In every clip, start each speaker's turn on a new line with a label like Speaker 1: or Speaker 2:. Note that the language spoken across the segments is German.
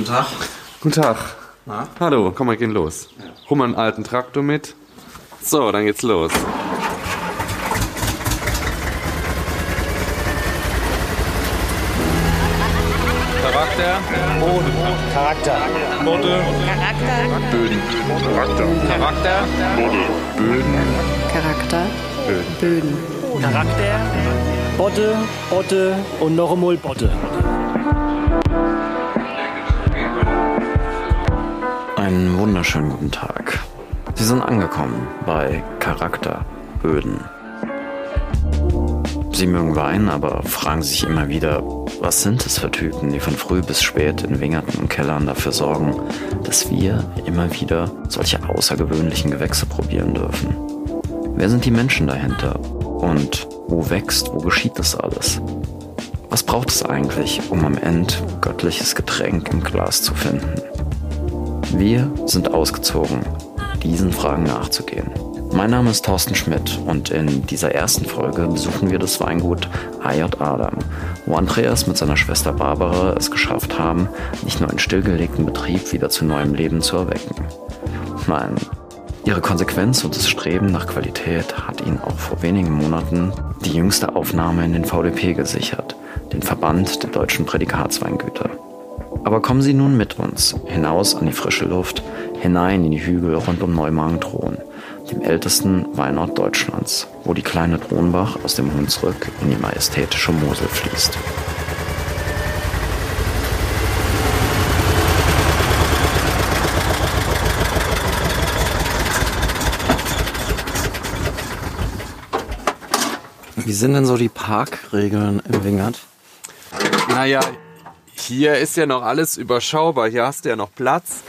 Speaker 1: Guten Tag.
Speaker 2: Guten Tag.
Speaker 1: Na?
Speaker 2: Hallo, komm, wir gehen los. Hol mal einen alten Traktor mit. So, dann geht's los. Charakter,
Speaker 3: Charakter.
Speaker 2: Boden, Böden. Charakter, Böden,
Speaker 4: Charakter, Böden.
Speaker 3: Charakter. Botte, Botte und noch einmal Botte.
Speaker 5: Einen wunderschönen guten Tag. Sie sind angekommen bei Charakterböden. Sie mögen weinen, aber fragen sich immer wieder, was sind es für Typen, die von früh bis spät in Wingerten und Kellern dafür sorgen, dass wir immer wieder solche außergewöhnlichen Gewächse probieren dürfen. Wer sind die Menschen dahinter? Und wo wächst, wo geschieht das alles? Was braucht es eigentlich, um am Ende göttliches Getränk im Glas zu finden? Wir sind ausgezogen, diesen Fragen nachzugehen. Mein Name ist Thorsten Schmidt und in dieser ersten Folge besuchen wir das Weingut AJ Adam, wo Andreas mit seiner Schwester Barbara es geschafft haben, nicht nur einen stillgelegten Betrieb wieder zu neuem Leben zu erwecken. Nein, ihre Konsequenz und das Streben nach Qualität hat ihnen auch vor wenigen Monaten die jüngste Aufnahme in den VDP gesichert, den Verband der deutschen Prädikatsweingüter. Aber kommen Sie nun mit uns hinaus an die frische Luft, hinein in die Hügel rund um Neumagen-Thron, dem ältesten Weinort Deutschlands, wo die kleine Thronbach aus dem Hunsrück in die majestätische Mosel fließt.
Speaker 1: Wie sind denn so die Parkregeln im Wingert?
Speaker 2: Naja, hier ist ja noch alles überschaubar. Hier hast du ja noch Platz.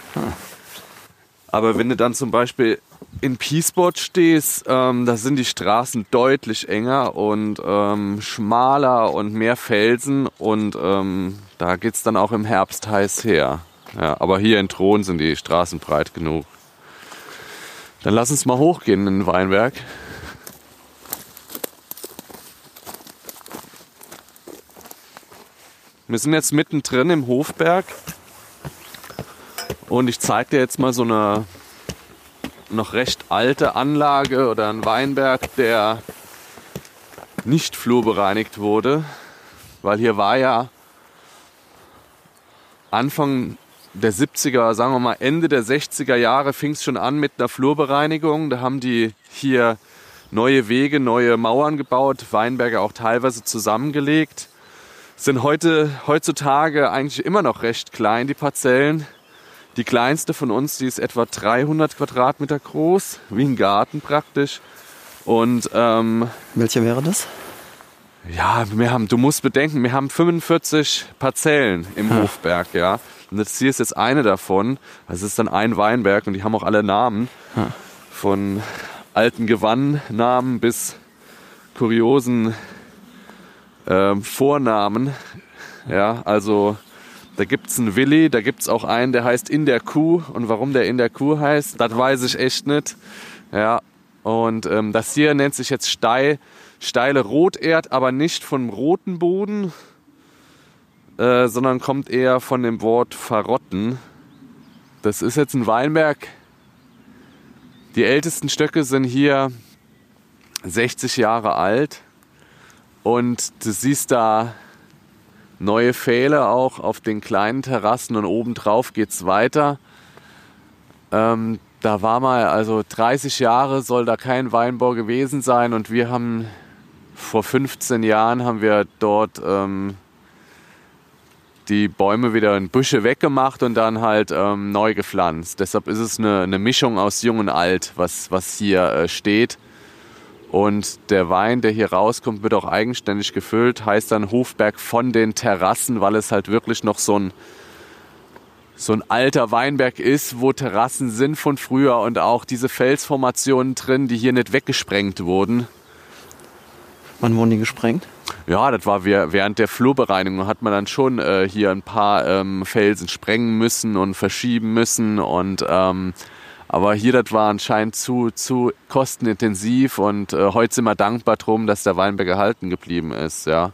Speaker 2: Aber wenn du dann zum Beispiel in Peacebot stehst, ähm, da sind die Straßen deutlich enger und ähm, schmaler und mehr Felsen und ähm, da geht's dann auch im Herbst heiß her. Ja, aber hier in Thron sind die Straßen breit genug. Dann lass uns mal hochgehen in den Weinberg. Wir sind jetzt mittendrin im Hofberg und ich zeige dir jetzt mal so eine noch recht alte Anlage oder einen Weinberg, der nicht flurbereinigt wurde, weil hier war ja Anfang der 70er, sagen wir mal Ende der 60er Jahre fing es schon an mit einer Flurbereinigung. Da haben die hier neue Wege, neue Mauern gebaut, Weinberge auch teilweise zusammengelegt. Sind heute, heutzutage eigentlich immer noch recht klein, die Parzellen. Die kleinste von uns, die ist etwa 300 Quadratmeter groß, wie ein Garten praktisch. Und ähm,
Speaker 1: Welche wäre das?
Speaker 2: ja, wir haben, du musst bedenken, wir haben 45 Parzellen im Hofberg, ja. Und das hier ist jetzt eine davon. Das ist dann ein Weinberg und die haben auch alle Namen. Von alten Gewannnamen bis kuriosen ähm, Vornamen. Ja, also da gibt's einen Willi, da gibt's auch einen, der heißt In der Kuh. Und warum der In der Kuh heißt, das weiß ich echt nicht. Ja, und ähm, das hier nennt sich jetzt steil, steile Roterd, aber nicht vom roten Boden, äh, sondern kommt eher von dem Wort verrotten. Das ist jetzt ein Weinberg. Die ältesten Stöcke sind hier 60 Jahre alt. Und du siehst da neue Pfähle auch auf den kleinen Terrassen und obendrauf geht's weiter. Ähm, da war mal, also 30 Jahre soll da kein Weinbau gewesen sein und wir haben vor 15 Jahren haben wir dort ähm, die Bäume wieder in Büsche weggemacht und dann halt ähm, neu gepflanzt. Deshalb ist es eine, eine Mischung aus Jung und Alt, was, was hier äh, steht. Und der Wein, der hier rauskommt, wird auch eigenständig gefüllt, heißt dann Hofberg von den Terrassen, weil es halt wirklich noch so ein, so ein alter Weinberg ist, wo Terrassen sind von früher und auch diese Felsformationen drin, die hier nicht weggesprengt wurden.
Speaker 1: Wann wurden die gesprengt?
Speaker 2: Ja, das war wir- während der Flurbereinigung hat man dann schon äh, hier ein paar ähm, Felsen sprengen müssen und verschieben müssen und ähm, aber hier das war anscheinend zu zu kostenintensiv und äh, heute sind wir dankbar drum, dass der Weinberg erhalten geblieben ist. Ja,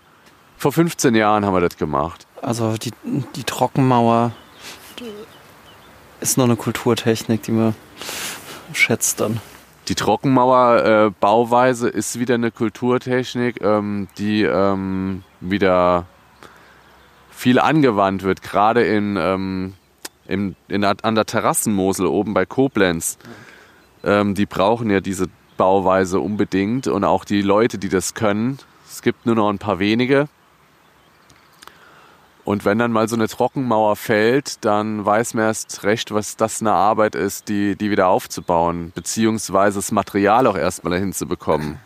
Speaker 2: vor 15 Jahren haben wir das gemacht.
Speaker 1: Also die, die Trockenmauer ist noch eine Kulturtechnik, die man schätzt dann.
Speaker 2: Die Trockenmauerbauweise äh, ist wieder eine Kulturtechnik, ähm, die ähm, wieder viel angewandt wird, gerade in, ähm, in, in, an der Terrassenmosel oben bei Koblenz. Ähm, die brauchen ja diese Bauweise unbedingt und auch die Leute, die das können. Es gibt nur noch ein paar wenige. Und wenn dann mal so eine Trockenmauer fällt, dann weiß man erst recht, was das eine Arbeit ist, die, die wieder aufzubauen, beziehungsweise das Material auch erstmal dahin zu bekommen.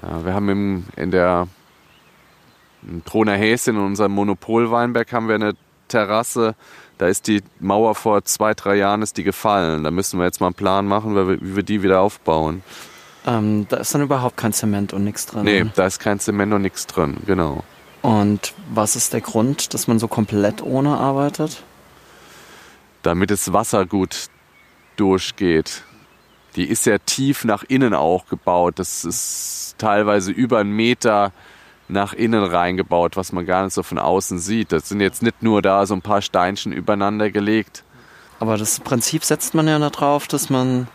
Speaker 2: Ja, wir haben im, in der in Troner Häschen, in unserem Monopol-Weinberg, haben wir eine Terrasse. Da ist die Mauer vor zwei, drei Jahren ist die gefallen. Da müssen wir jetzt mal einen Plan machen, wie wir die wieder aufbauen.
Speaker 1: Ähm, da ist dann überhaupt kein Zement und nichts drin.
Speaker 2: Nee, da ist kein Zement und nichts drin, genau.
Speaker 1: Und was ist der Grund, dass man so komplett ohne arbeitet?
Speaker 2: Damit das Wasser gut durchgeht. Die ist ja tief nach innen auch gebaut. Das ist teilweise über einen Meter nach innen reingebaut, was man gar nicht so von außen sieht. Das sind jetzt nicht nur da so ein paar Steinchen übereinander gelegt.
Speaker 1: Aber das Prinzip setzt man ja darauf, dass man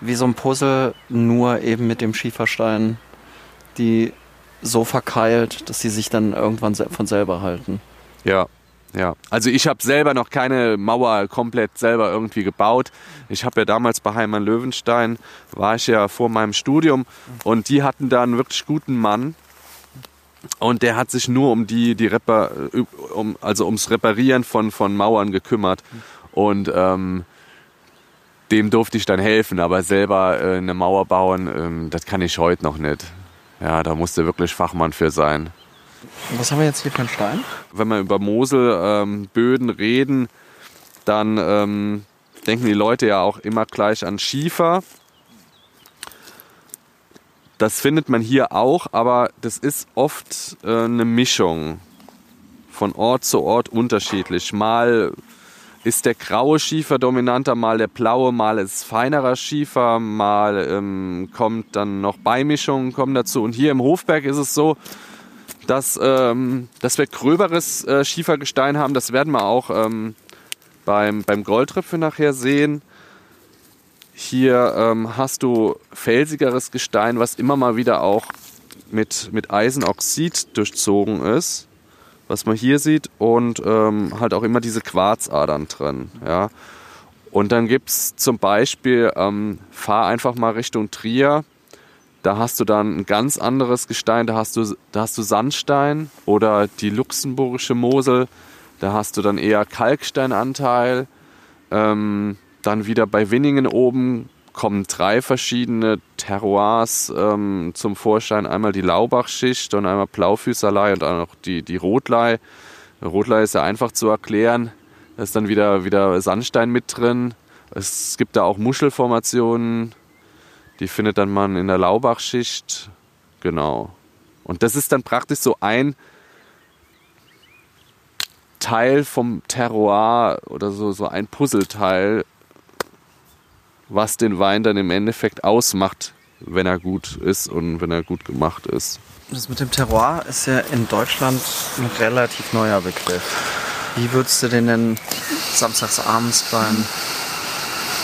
Speaker 1: wie so ein Puzzle nur eben mit dem Schieferstein die so verkeilt, dass sie sich dann irgendwann von selber halten.
Speaker 2: Ja, ja. Also ich habe selber noch keine Mauer komplett selber irgendwie gebaut. Ich habe ja damals bei Heimann Löwenstein, war ich ja vor meinem Studium und die hatten da einen wirklich guten Mann. Und der hat sich nur um die, die Repar um, also ums Reparieren von, von Mauern gekümmert. Und ähm, dem durfte ich dann helfen, aber selber äh, eine Mauer bauen, ähm, das kann ich heute noch nicht. Ja, da musste wirklich Fachmann für sein.
Speaker 1: Was haben wir jetzt hier für einen Stein?
Speaker 2: Wenn wir über Moselböden ähm, reden, dann ähm, denken die Leute ja auch immer gleich an Schiefer. Das findet man hier auch, aber das ist oft äh, eine Mischung. Von Ort zu Ort unterschiedlich. Mal ist der graue Schiefer dominanter, mal der blaue, mal ist feinerer Schiefer, mal ähm, kommt dann noch Beimischungen kommen dazu. Und hier im Hofberg ist es so, dass, ähm, dass wir gröberes äh, Schiefergestein haben. Das werden wir auch ähm, beim, beim Goldripfel nachher sehen. Hier ähm, hast du felsigeres Gestein, was immer mal wieder auch mit, mit Eisenoxid durchzogen ist was man hier sieht, und ähm, halt auch immer diese Quarzadern drin. Ja. Und dann gibt es zum Beispiel, ähm, fahr einfach mal Richtung Trier, da hast du dann ein ganz anderes Gestein, da hast du, da hast du Sandstein oder die luxemburgische Mosel, da hast du dann eher Kalksteinanteil. Ähm, dann wieder bei Winningen oben kommen drei verschiedene Terroirs ähm, zum Vorschein. Einmal die Laubachschicht und einmal Blaufüßerlei und dann noch die, die Rotlei. Rotlei ist ja einfach zu erklären. Da ist dann wieder, wieder Sandstein mit drin. Es gibt da auch Muschelformationen. Die findet dann man in der Laubachschicht. Genau. Und das ist dann praktisch so ein Teil vom Terroir oder so, so ein Puzzleteil, was den Wein dann im Endeffekt ausmacht, wenn er gut ist und wenn er gut gemacht ist.
Speaker 1: Das mit dem Terroir ist ja in Deutschland ein relativ neuer Begriff. Wie würdest du den denn samstags abends beim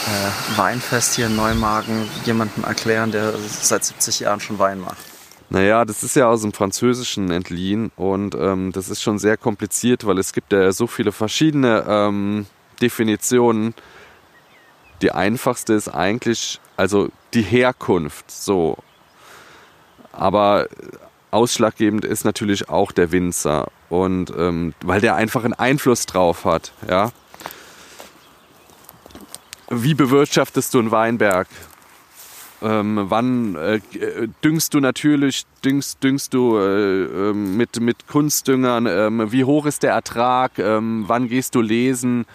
Speaker 1: äh, Weinfest hier in Neumagen jemandem erklären, der seit 70 Jahren schon Wein macht?
Speaker 2: Naja, das ist ja aus dem Französischen entliehen und ähm, das ist schon sehr kompliziert, weil es gibt ja so viele verschiedene ähm, Definitionen die einfachste ist eigentlich, also die Herkunft, so. Aber ausschlaggebend ist natürlich auch der Winzer und ähm, weil der einfach einen Einfluss drauf hat, ja. Wie bewirtschaftest du einen Weinberg? Ähm, wann äh, düngst du natürlich, düngst, düngst du äh, ähm, mit, mit Kunstdüngern? Ähm, wie hoch ist der Ertrag? Ähm, wann gehst du lesen?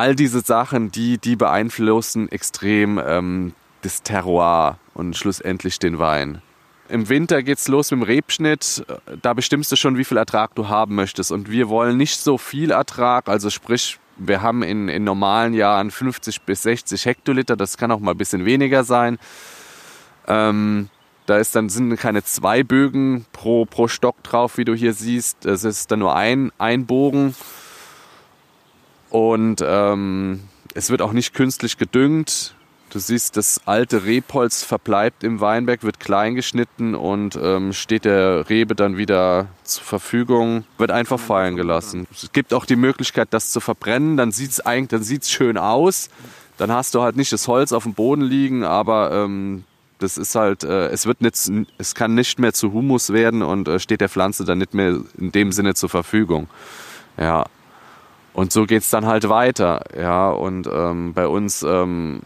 Speaker 2: All diese Sachen, die, die beeinflussen extrem ähm, das Terroir und schlussendlich den Wein. Im Winter geht es los mit dem Rebschnitt. Da bestimmst du schon, wie viel Ertrag du haben möchtest. Und wir wollen nicht so viel Ertrag. Also sprich, wir haben in, in normalen Jahren 50 bis 60 Hektoliter. Das kann auch mal ein bisschen weniger sein. Ähm, da ist dann, sind keine zwei Bögen pro, pro Stock drauf, wie du hier siehst. Es ist dann nur ein, ein Bogen. Und ähm, es wird auch nicht künstlich gedüngt. Du siehst, das alte Rebholz verbleibt im Weinberg, wird klein geschnitten und ähm, steht der Rebe dann wieder zur Verfügung, wird einfach fallen gelassen. Es gibt auch die Möglichkeit, das zu verbrennen, dann sieht es eigentlich, dann sieht's schön aus. Dann hast du halt nicht das Holz auf dem Boden liegen, aber ähm, das ist halt, äh, es wird nicht, es kann nicht mehr zu Humus werden und äh, steht der Pflanze dann nicht mehr in dem Sinne zur Verfügung. Ja. Und so geht's dann halt weiter. Ja, und ähm, bei uns ähm,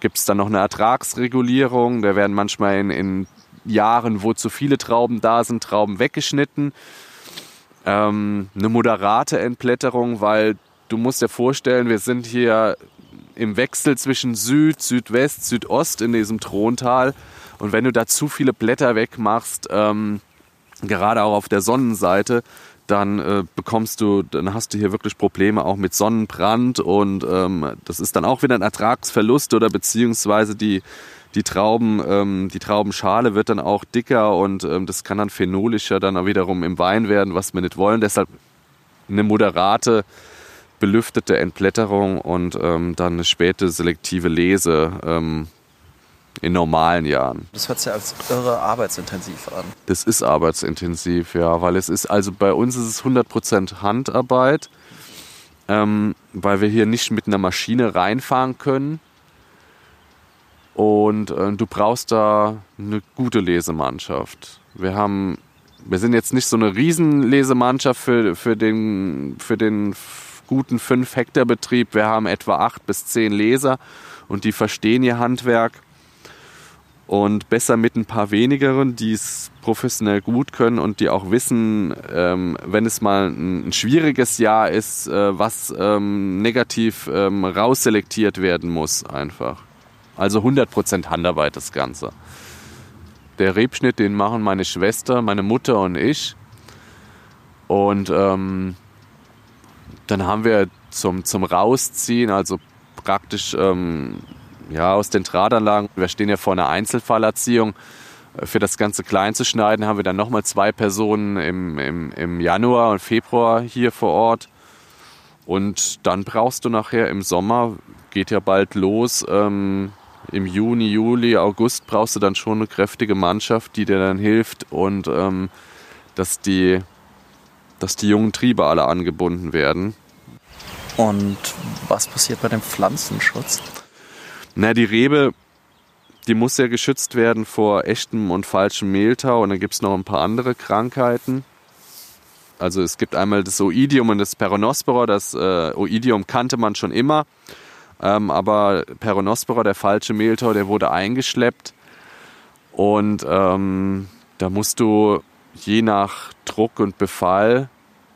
Speaker 2: gibt es dann noch eine Ertragsregulierung. Da werden manchmal in, in, Jahren, wo zu viele Trauben da sind, Trauben weggeschnitten. Ähm, eine moderate Entblätterung, weil du musst dir vorstellen, wir sind hier im Wechsel zwischen Süd, Südwest, Südost in diesem Throntal. Und wenn du da zu viele Blätter wegmachst, ähm, gerade auch auf der Sonnenseite, dann äh, bekommst du, dann hast du hier wirklich Probleme auch mit Sonnenbrand und ähm, das ist dann auch wieder ein Ertragsverlust oder beziehungsweise die, die Trauben, ähm, die Traubenschale wird dann auch dicker und ähm, das kann dann phenolischer dann auch wiederum im Wein werden, was wir nicht wollen. Deshalb eine moderate, belüftete Entblätterung und ähm, dann eine späte selektive Lese ähm, in normalen Jahren.
Speaker 1: Das hört sich als irre arbeitsintensiv an.
Speaker 2: Das ist arbeitsintensiv, ja, weil es ist, also bei uns ist es 100% Handarbeit, ähm, weil wir hier nicht mit einer Maschine reinfahren können. Und äh, du brauchst da eine gute Lesemannschaft. Wir haben, wir sind jetzt nicht so eine Riesenlesemannschaft für, für den, für den guten 5 Hektar Betrieb. Wir haben etwa 8 bis 10 Leser und die verstehen ihr Handwerk und besser mit ein paar wenigeren, die es professionell gut können und die auch wissen, ähm, wenn es mal ein, ein schwieriges Jahr ist, äh, was ähm, negativ ähm, rausselektiert werden muss einfach. Also 100% Handarbeit das Ganze. Der Rebschnitt, den machen meine Schwester, meine Mutter und ich. Und ähm, dann haben wir zum, zum Rausziehen, also praktisch ähm, ja, aus den Drahtanlagen. Wir stehen ja vor einer Einzelfallerziehung. Für das Ganze klein zu schneiden, haben wir dann nochmal zwei Personen im, im, im Januar und Februar hier vor Ort. Und dann brauchst du nachher im Sommer, geht ja bald los, ähm, im Juni, Juli, August brauchst du dann schon eine kräftige Mannschaft, die dir dann hilft und ähm, dass, die, dass die jungen Triebe alle angebunden werden.
Speaker 1: Und was passiert bei dem Pflanzenschutz?
Speaker 2: Na, die Rebe, die muss ja geschützt werden vor echtem und falschem Mehltau und dann gibt es noch ein paar andere Krankheiten. Also es gibt einmal das Oidium und das Peronospora. Das äh, Oidium kannte man schon immer, ähm, aber Peronospora, der falsche Mehltau, der wurde eingeschleppt und ähm, da musst du je nach Druck und Befall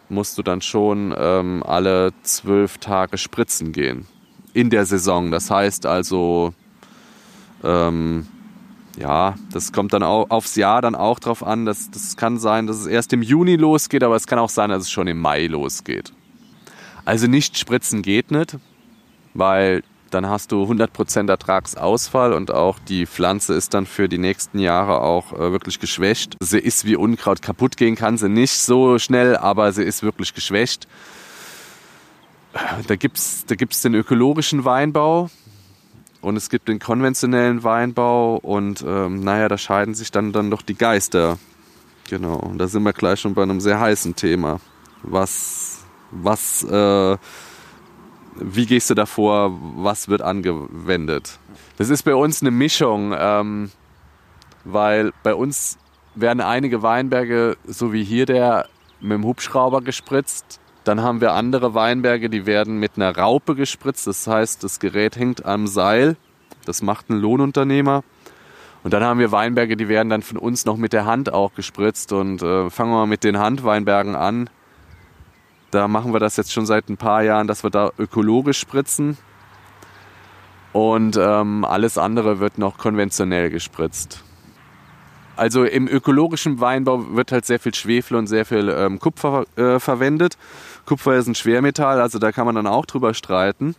Speaker 2: musst du dann schon ähm, alle zwölf Tage spritzen gehen in der Saison. Das heißt also, ähm, ja, das kommt dann auch aufs Jahr dann auch drauf an. Das, das kann sein, dass es erst im Juni losgeht, aber es kann auch sein, dass es schon im Mai losgeht. Also nicht spritzen geht nicht, weil dann hast du 100% Ertragsausfall und auch die Pflanze ist dann für die nächsten Jahre auch äh, wirklich geschwächt. Sie ist wie Unkraut kaputt gehen kann sie nicht so schnell, aber sie ist wirklich geschwächt. Da gibt es da gibt's den ökologischen Weinbau und es gibt den konventionellen Weinbau und ähm, naja, da scheiden sich dann, dann doch die Geister. Genau, und da sind wir gleich schon bei einem sehr heißen Thema. Was, was, äh, wie gehst du davor? Was wird angewendet? Das ist bei uns eine Mischung, ähm, weil bei uns werden einige Weinberge, so wie hier der, mit dem Hubschrauber gespritzt dann haben wir andere Weinberge, die werden mit einer Raupe gespritzt. Das heißt, das Gerät hängt am Seil. Das macht ein Lohnunternehmer. Und dann haben wir Weinberge, die werden dann von uns noch mit der Hand auch gespritzt. Und äh, fangen wir mal mit den Handweinbergen an. Da machen wir das jetzt schon seit ein paar Jahren, dass wir da ökologisch spritzen. Und ähm, alles andere wird noch konventionell gespritzt. Also im ökologischen Weinbau wird halt sehr viel Schwefel und sehr viel ähm, Kupfer äh, verwendet. Kupfer ist ein Schwermetall, also da kann man dann auch drüber streiten.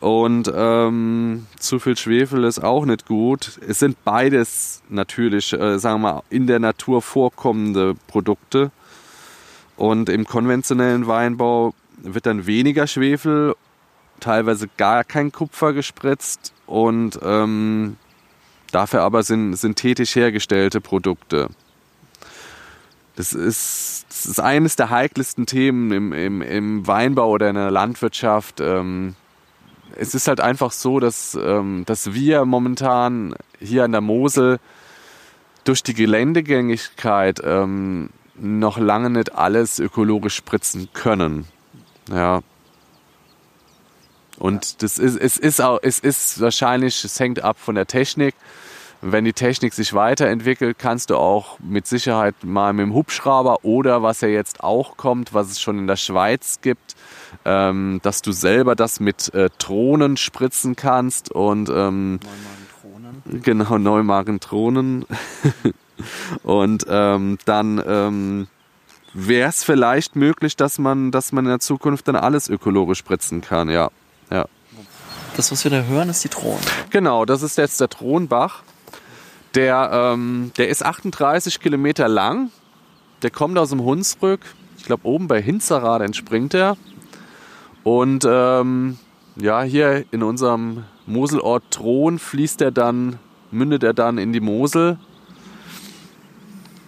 Speaker 2: Und ähm, zu viel Schwefel ist auch nicht gut. Es sind beides natürlich, äh, sagen wir mal, in der Natur vorkommende Produkte. Und im konventionellen Weinbau wird dann weniger Schwefel, teilweise gar kein Kupfer gespritzt und ähm, dafür aber sind synthetisch hergestellte Produkte. Das ist, das ist eines der heikelsten Themen im, im, im Weinbau oder in der Landwirtschaft. Ähm, es ist halt einfach so, dass, ähm, dass wir momentan hier an der Mosel durch die Geländegängigkeit ähm, noch lange nicht alles ökologisch spritzen können. Ja. Und das ist, es ist auch, es ist wahrscheinlich, es hängt ab von der Technik. Wenn die Technik sich weiterentwickelt, kannst du auch mit Sicherheit mal mit dem Hubschrauber oder was ja jetzt auch kommt, was es schon in der Schweiz gibt, ähm, dass du selber das mit äh, Drohnen spritzen kannst und ähm, Neumagen genau Neumagen Drohnen und ähm, dann ähm, wäre es vielleicht möglich, dass man, dass man in der Zukunft dann alles ökologisch spritzen kann, ja. ja.
Speaker 1: Das, was wir da hören, ist die Thron.
Speaker 2: Genau, das ist jetzt der Thronbach. Der, ähm, der ist 38 Kilometer lang. Der kommt aus dem Hunsrück. Ich glaube, oben bei Hinzerrad entspringt er. Und ähm, ja, hier in unserem Moselort Thron fließt er dann, mündet er dann in die Mosel.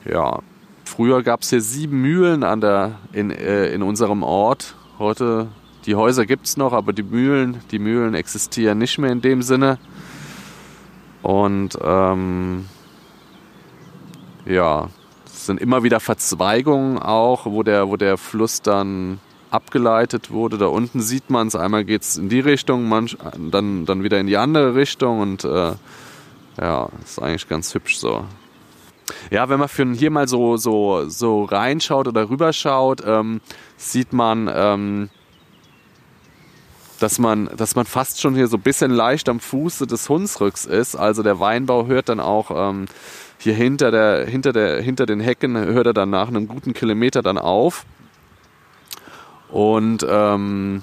Speaker 2: Ja, früher gab es hier sieben Mühlen an der, in, äh, in unserem Ort. Heute, die Häuser gibt es noch, aber die Mühlen, die Mühlen existieren nicht mehr in dem Sinne. Und ähm, ja, es sind immer wieder Verzweigungen auch, wo der, wo der Fluss dann abgeleitet wurde. Da unten sieht man es, einmal geht es in die Richtung, manch, dann, dann wieder in die andere Richtung und äh, ja, ist eigentlich ganz hübsch so. Ja, wenn man für hier mal so, so, so reinschaut oder rüberschaut, ähm, sieht man, ähm, dass man, dass man fast schon hier so ein bisschen leicht am Fuße des Hunsrücks ist. Also der Weinbau hört dann auch ähm, hier hinter, der, hinter, der, hinter den Hecken, hört er dann nach einem guten Kilometer dann auf. Und ähm,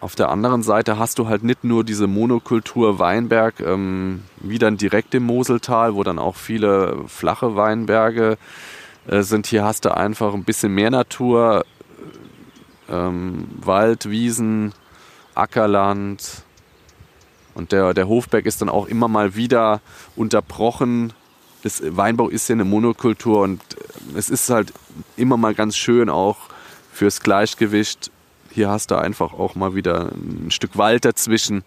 Speaker 2: auf der anderen Seite hast du halt nicht nur diese Monokultur Weinberg, ähm, wie dann direkt im Moseltal, wo dann auch viele flache Weinberge äh, sind. Hier hast du einfach ein bisschen mehr Natur, ähm, Wald, Wiesen, Ackerland. Und der, der Hofberg ist dann auch immer mal wieder unterbrochen. Das Weinbau ist ja eine Monokultur und es ist halt immer mal ganz schön auch fürs Gleichgewicht. Hier hast du einfach auch mal wieder ein Stück Wald dazwischen.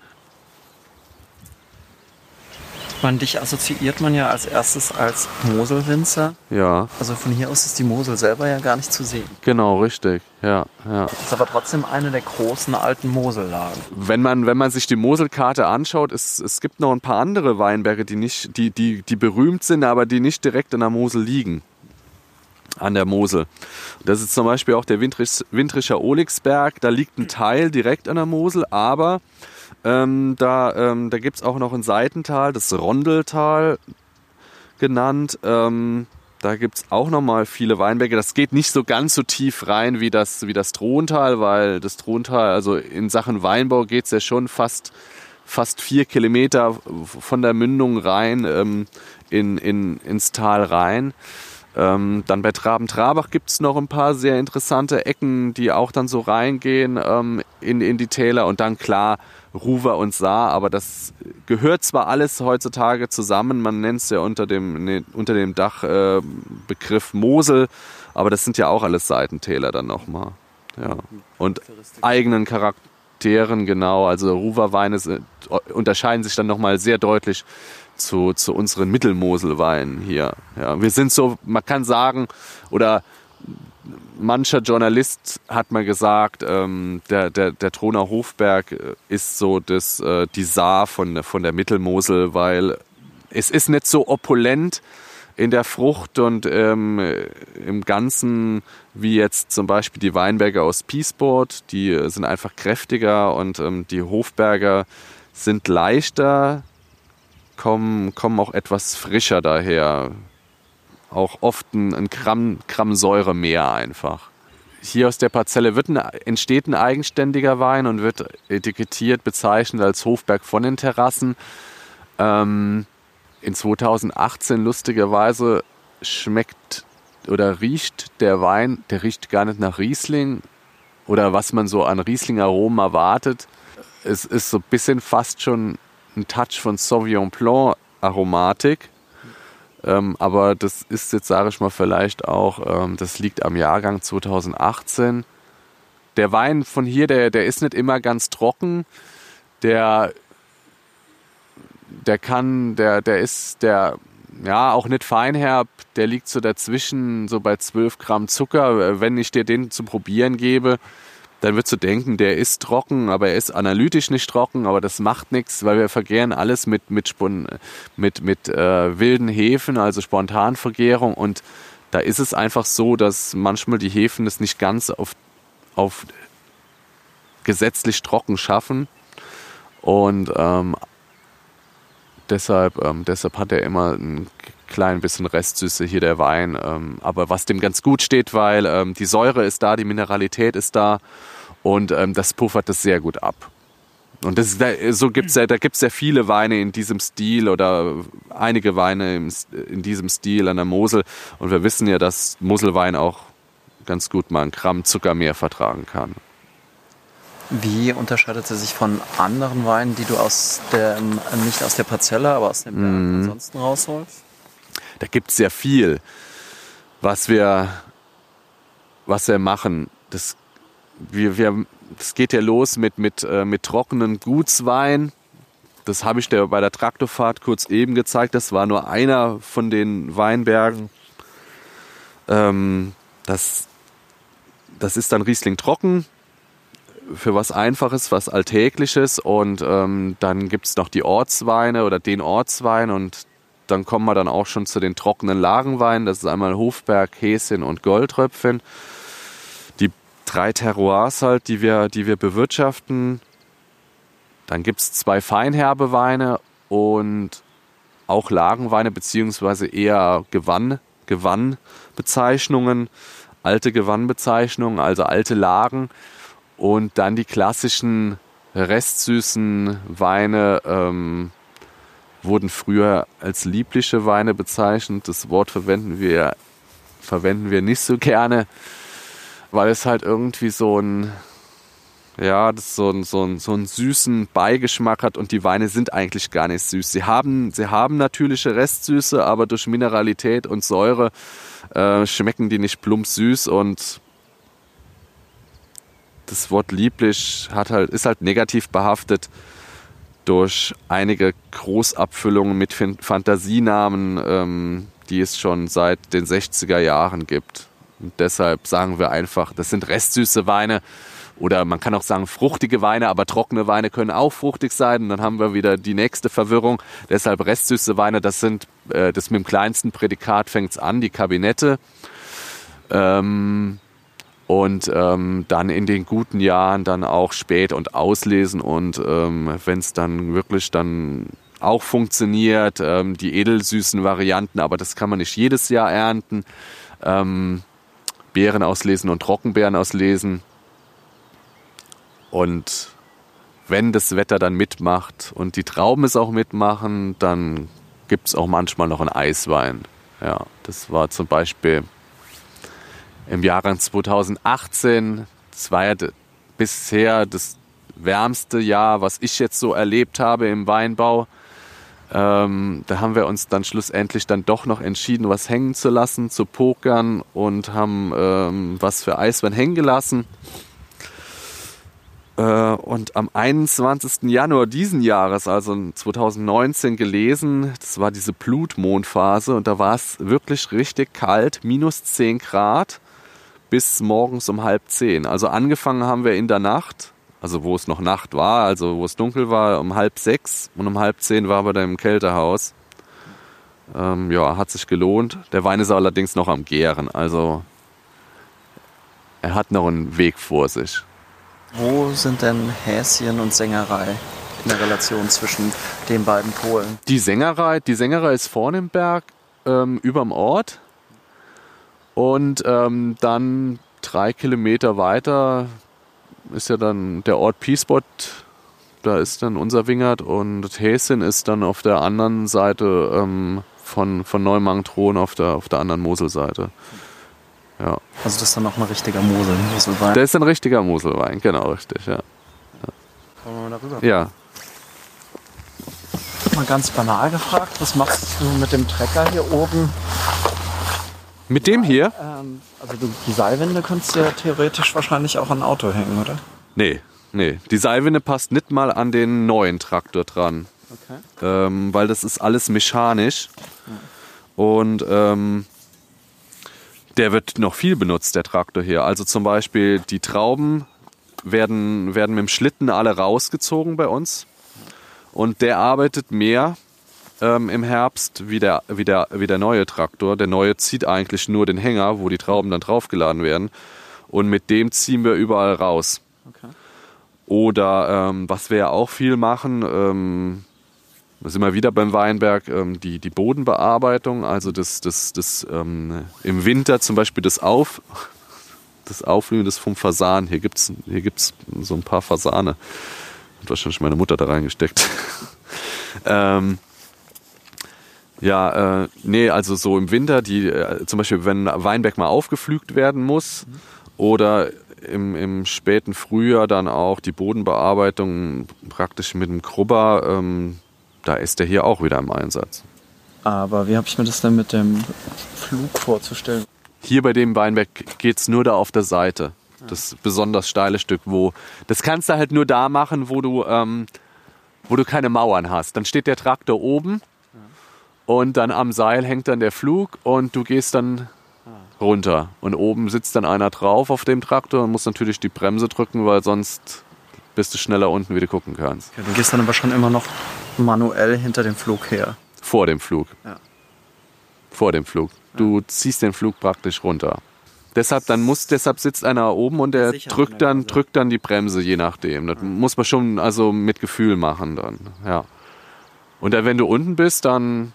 Speaker 1: Man, dich assoziiert man ja als erstes als Moselwinzer.
Speaker 2: Ja.
Speaker 1: Also von hier aus ist die Mosel selber ja gar nicht zu sehen.
Speaker 2: Genau, richtig. Ja, ja.
Speaker 1: Das ist aber trotzdem eine der großen alten Mosellagen.
Speaker 2: Wenn man, wenn man sich die Moselkarte anschaut, es, es gibt noch ein paar andere Weinberge, die, nicht, die, die, die berühmt sind, aber die nicht direkt in der Mosel liegen an der Mosel. Das ist zum Beispiel auch der Wintrich, Wintrischer Olixberg. Da liegt ein Teil direkt an der Mosel, aber ähm, da, ähm, da gibt es auch noch ein Seitental, das Rondeltal genannt. Ähm, da gibt es auch noch mal viele Weinberge. Das geht nicht so ganz so tief rein wie das, wie das Trontal, weil das Trontal, also in Sachen Weinbau geht es ja schon fast, fast vier Kilometer von der Mündung rein ähm, in, in, ins Tal rein. Ähm, dann bei Traben-Trabach gibt es noch ein paar sehr interessante Ecken, die auch dann so reingehen ähm, in, in die Täler. Und dann klar Ruwer und Saar, aber das gehört zwar alles heutzutage zusammen, man nennt es ja unter dem, nee, unter dem Dachbegriff äh, Mosel, aber das sind ja auch alles Seitentäler dann nochmal. Ja. Und eigenen Charakteren, genau. Also Ruwerweine unterscheiden sich dann nochmal sehr deutlich zu, zu unseren Mittelmoselweinen hier. Ja, wir sind so, man kann sagen, oder mancher Journalist hat mal gesagt, ähm, der, der, der Troner Hofberg äh, ist so das, äh, die Saar von, von der Mittelmosel, weil es ist nicht so opulent in der Frucht und ähm, im Ganzen wie jetzt zum Beispiel die Weinberger aus Peaceport, die sind einfach kräftiger und ähm, die Hofberger sind leichter, kommen, kommen auch etwas frischer daher. Auch oft ein, ein Gramm, Gramm Säure mehr einfach. Hier aus der Parzelle wird ein, entsteht ein eigenständiger Wein und wird etikettiert, bezeichnet als Hofberg von den Terrassen. Ähm, in 2018 lustigerweise schmeckt oder riecht der Wein, der riecht gar nicht nach Riesling, oder was man so an Riesling-Aromen erwartet. Es ist so ein bisschen fast schon ein Touch von Sauvignon Blanc Aromatik. Ähm, aber das ist jetzt, sage ich mal, vielleicht auch, ähm, das liegt am Jahrgang 2018. Der Wein von hier, der, der ist nicht immer ganz trocken. Der, der kann, der, der ist, der, ja, auch nicht feinherb. Der liegt so dazwischen, so bei 12 Gramm Zucker. Wenn ich dir den zum Probieren gebe, dann würdest du denken, der ist trocken, aber er ist analytisch nicht trocken, aber das macht nichts, weil wir vergären alles mit, mit, mit, mit äh, wilden Hefen, also Spontanvergärung. Und da ist es einfach so, dass manchmal die Hefen es nicht ganz auf, auf gesetzlich trocken schaffen. Und ähm, deshalb, ähm, deshalb hat er immer ein klein bisschen Restsüße hier der Wein, ähm, aber was dem ganz gut steht, weil ähm, die Säure ist da, die Mineralität ist da und ähm, das puffert das sehr gut ab. Und das ist, so gibt's ja, da gibt es ja viele Weine in diesem Stil oder einige Weine im, in diesem Stil an der Mosel. Und wir wissen ja, dass Moselwein auch ganz gut mal ein Gramm Zucker mehr vertragen kann.
Speaker 1: Wie unterscheidet er sich von anderen Weinen, die du aus der, nicht aus der Parzelle, aber aus dem Berg mm. ansonsten rausholst?
Speaker 2: Da gibt es sehr viel, was wir, was wir machen. Das wir, wir, es geht ja los mit, mit, äh, mit trockenen Gutswein. Das habe ich dir bei der Traktorfahrt kurz eben gezeigt. Das war nur einer von den Weinbergen. Ähm, das, das ist dann Riesling trocken für was Einfaches, was Alltägliches. Und ähm, dann gibt es noch die Ortsweine oder den Ortswein. Und dann kommen wir dann auch schon zu den trockenen Lagenweinen. Das ist einmal Hofberg, Häschen und Goldröpfchen drei Terroirs halt, die wir, die wir bewirtschaften. Dann gibt es zwei feinherbe Weine und auch Lagenweine beziehungsweise eher Gewann, Gewannbezeichnungen, alte Gewannbezeichnungen, also alte Lagen und dann die klassischen restsüßen Weine ähm, wurden früher als liebliche Weine bezeichnet. Das Wort verwenden wir, verwenden wir nicht so gerne weil es halt irgendwie so ein, ja, das so, so, so einen süßen Beigeschmack hat und die Weine sind eigentlich gar nicht süß. Sie haben, sie haben natürliche Restsüße, aber durch Mineralität und Säure äh, schmecken die nicht plump süß und das Wort lieblich hat halt, ist halt negativ behaftet durch einige Großabfüllungen mit Fantasienamen, ähm, die es schon seit den 60er Jahren gibt. Und deshalb sagen wir einfach, das sind restsüße Weine. Oder man kann auch sagen fruchtige Weine, aber trockene Weine können auch fruchtig sein. Und dann haben wir wieder die nächste Verwirrung. Deshalb restsüße Weine, das sind, äh, das mit dem kleinsten Prädikat fängt es an, die Kabinette. Ähm, und ähm, dann in den guten Jahren dann auch spät und auslesen und ähm, wenn es dann wirklich dann auch funktioniert, ähm, die edelsüßen Varianten, aber das kann man nicht jedes Jahr ernten. Ähm, Beeren auslesen und Trockenbeeren auslesen. Und wenn das Wetter dann mitmacht und die Trauben es auch mitmachen, dann gibt es auch manchmal noch einen Eiswein. Ja, das war zum Beispiel im Jahre 2018. Das war ja bisher das wärmste Jahr, was ich jetzt so erlebt habe im Weinbau. Ähm, da haben wir uns dann schlussendlich dann doch noch entschieden, was hängen zu lassen, zu pokern und haben ähm, was für Eiswein hängen gelassen. Äh, und am 21. Januar diesen Jahres, also 2019, gelesen, das war diese Blutmondphase und da war es wirklich richtig kalt, minus 10 Grad bis morgens um halb zehn. Also angefangen haben wir in der Nacht also wo es noch Nacht war, also wo es dunkel war, um halb sechs und um halb zehn war wir da im Kältehaus. Ähm, ja, hat sich gelohnt. Der Wein ist allerdings noch am Gären, also er hat noch einen Weg vor sich.
Speaker 1: Wo sind denn Häschen und Sängerei in der Relation zwischen den beiden Polen?
Speaker 2: Die Sängerei, die Sängerei ist vorne im Berg, ähm, überm Ort. Und ähm, dann drei Kilometer weiter ist ja dann der Ort Peacepot, da ist dann unser Wingert und Häschen ist dann auf der anderen Seite ähm, von, von Neumangtron auf der, auf der anderen Moselseite. Ja.
Speaker 1: Also das ist dann auch ein richtiger Mosel, Moselwein.
Speaker 2: Der ist ein richtiger Moselwein, genau, richtig, ja.
Speaker 1: Kommen wir mal darüber.
Speaker 2: Ja,
Speaker 1: Mal ganz banal gefragt, was machst du mit dem Trecker hier oben?
Speaker 2: Mit dem hier?
Speaker 1: Ähm, also die Seilwinde kannst du ja theoretisch wahrscheinlich auch an ein Auto hängen, oder?
Speaker 2: Nee, nee. Die Seilwinde passt nicht mal an den neuen Traktor dran.
Speaker 1: Okay.
Speaker 2: ähm, weil das ist alles mechanisch. Und ähm, der wird noch viel benutzt, der Traktor hier. Also zum Beispiel die Trauben werden, werden mit dem Schlitten alle rausgezogen bei uns. Und der arbeitet mehr ähm, im Herbst wie der, wie, der, wie der neue Traktor. Der neue zieht eigentlich nur den Hänger, wo die Trauben dann draufgeladen werden. Und mit dem ziehen wir überall raus.
Speaker 1: Okay.
Speaker 2: Oder ähm, was wir ja auch viel machen, ähm, sind wir wieder beim Weinberg, ähm, die, die Bodenbearbeitung, also das, das, das ähm, im Winter zum Beispiel das Auf, das Aufblühen des vom Fasan. Hier gibt es hier gibt's so ein paar Fasane. Hat wahrscheinlich meine Mutter da reingesteckt. ähm, ja, äh, nee, also so im Winter, die, äh, zum Beispiel, wenn Weinberg mal aufgepflügt werden muss oder im, im späten Frühjahr dann auch die Bodenbearbeitung praktisch mit dem Krubber, ähm, da ist der hier auch wieder im Einsatz.
Speaker 1: Aber wie habe ich mir das denn mit dem Flug vorzustellen?
Speaker 2: Hier bei dem Weinberg geht es nur da auf der Seite. Das besonders steile Stück, wo. Das kannst du halt nur da machen, wo du, ähm, wo du keine Mauern hast. Dann steht der Traktor oben und dann am Seil hängt dann der Flug und du gehst dann runter. Und oben sitzt dann einer drauf auf dem Traktor und muss natürlich die Bremse drücken, weil sonst bist du schneller unten, wie du gucken kannst.
Speaker 1: Okay, du gehst dann aber schon immer noch manuell hinter dem Flug her.
Speaker 2: Vor dem Flug.
Speaker 1: Ja.
Speaker 2: Vor dem Flug. Du ziehst den Flug praktisch runter. Deshalb, dann muss, deshalb sitzt einer oben und der drückt
Speaker 1: an
Speaker 2: dann,
Speaker 1: Bremse.
Speaker 2: drückt dann die Bremse, je nachdem. Das muss man schon also mit Gefühl machen dann. Ja. Und dann, wenn du unten bist, dann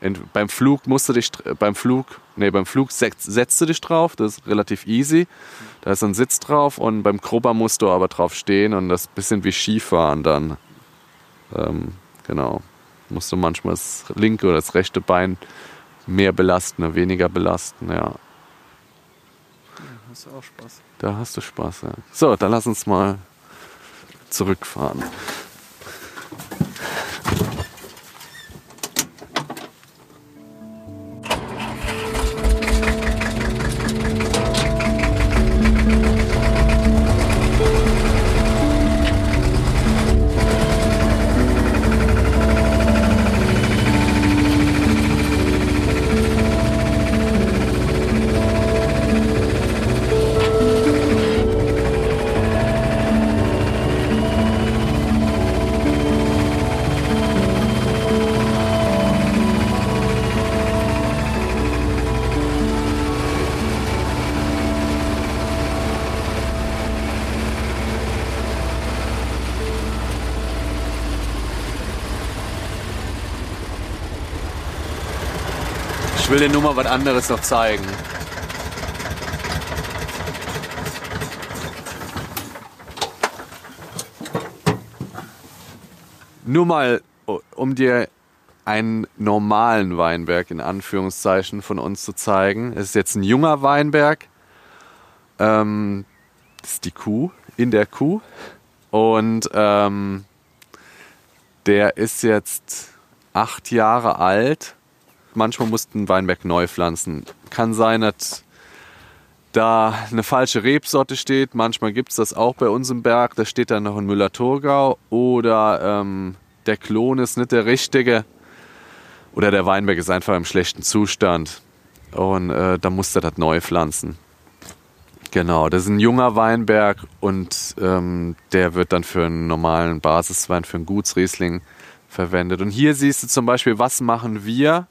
Speaker 2: ent- beim Flug musst du dich beim Flug, nee, beim Flug setzt, setzt du dich drauf, das ist relativ easy. Da ist ein Sitz drauf und beim Grubber musst du aber drauf stehen und das ist ein bisschen wie Skifahren dann. Ähm, genau. Musst du manchmal das linke oder das rechte Bein mehr belasten oder weniger belasten, ja.
Speaker 1: Hast du auch Spaß.
Speaker 2: Da hast du Spaß, ja. So, dann lass uns mal zurückfahren. Ich will dir nur mal was anderes noch zeigen. Nur mal, um dir einen normalen Weinberg in Anführungszeichen von uns zu zeigen. Es ist jetzt ein junger Weinberg. Ähm, das ist die Kuh in der Kuh. Und ähm, der ist jetzt acht Jahre alt. Manchmal mussten ein Weinberg neu pflanzen. Kann sein, dass da eine falsche Rebsorte steht. Manchmal gibt es das auch bei uns im Berg. Da steht dann noch ein Müller-Thurgau. Oder ähm, der Klon ist nicht der richtige. Oder der Weinberg ist einfach im schlechten Zustand. Und äh, da musste das neu pflanzen. Genau, das ist ein junger Weinberg und ähm, der wird dann für einen normalen Basiswein, für einen Gutsriesling verwendet. Und hier siehst du zum Beispiel, was machen wir?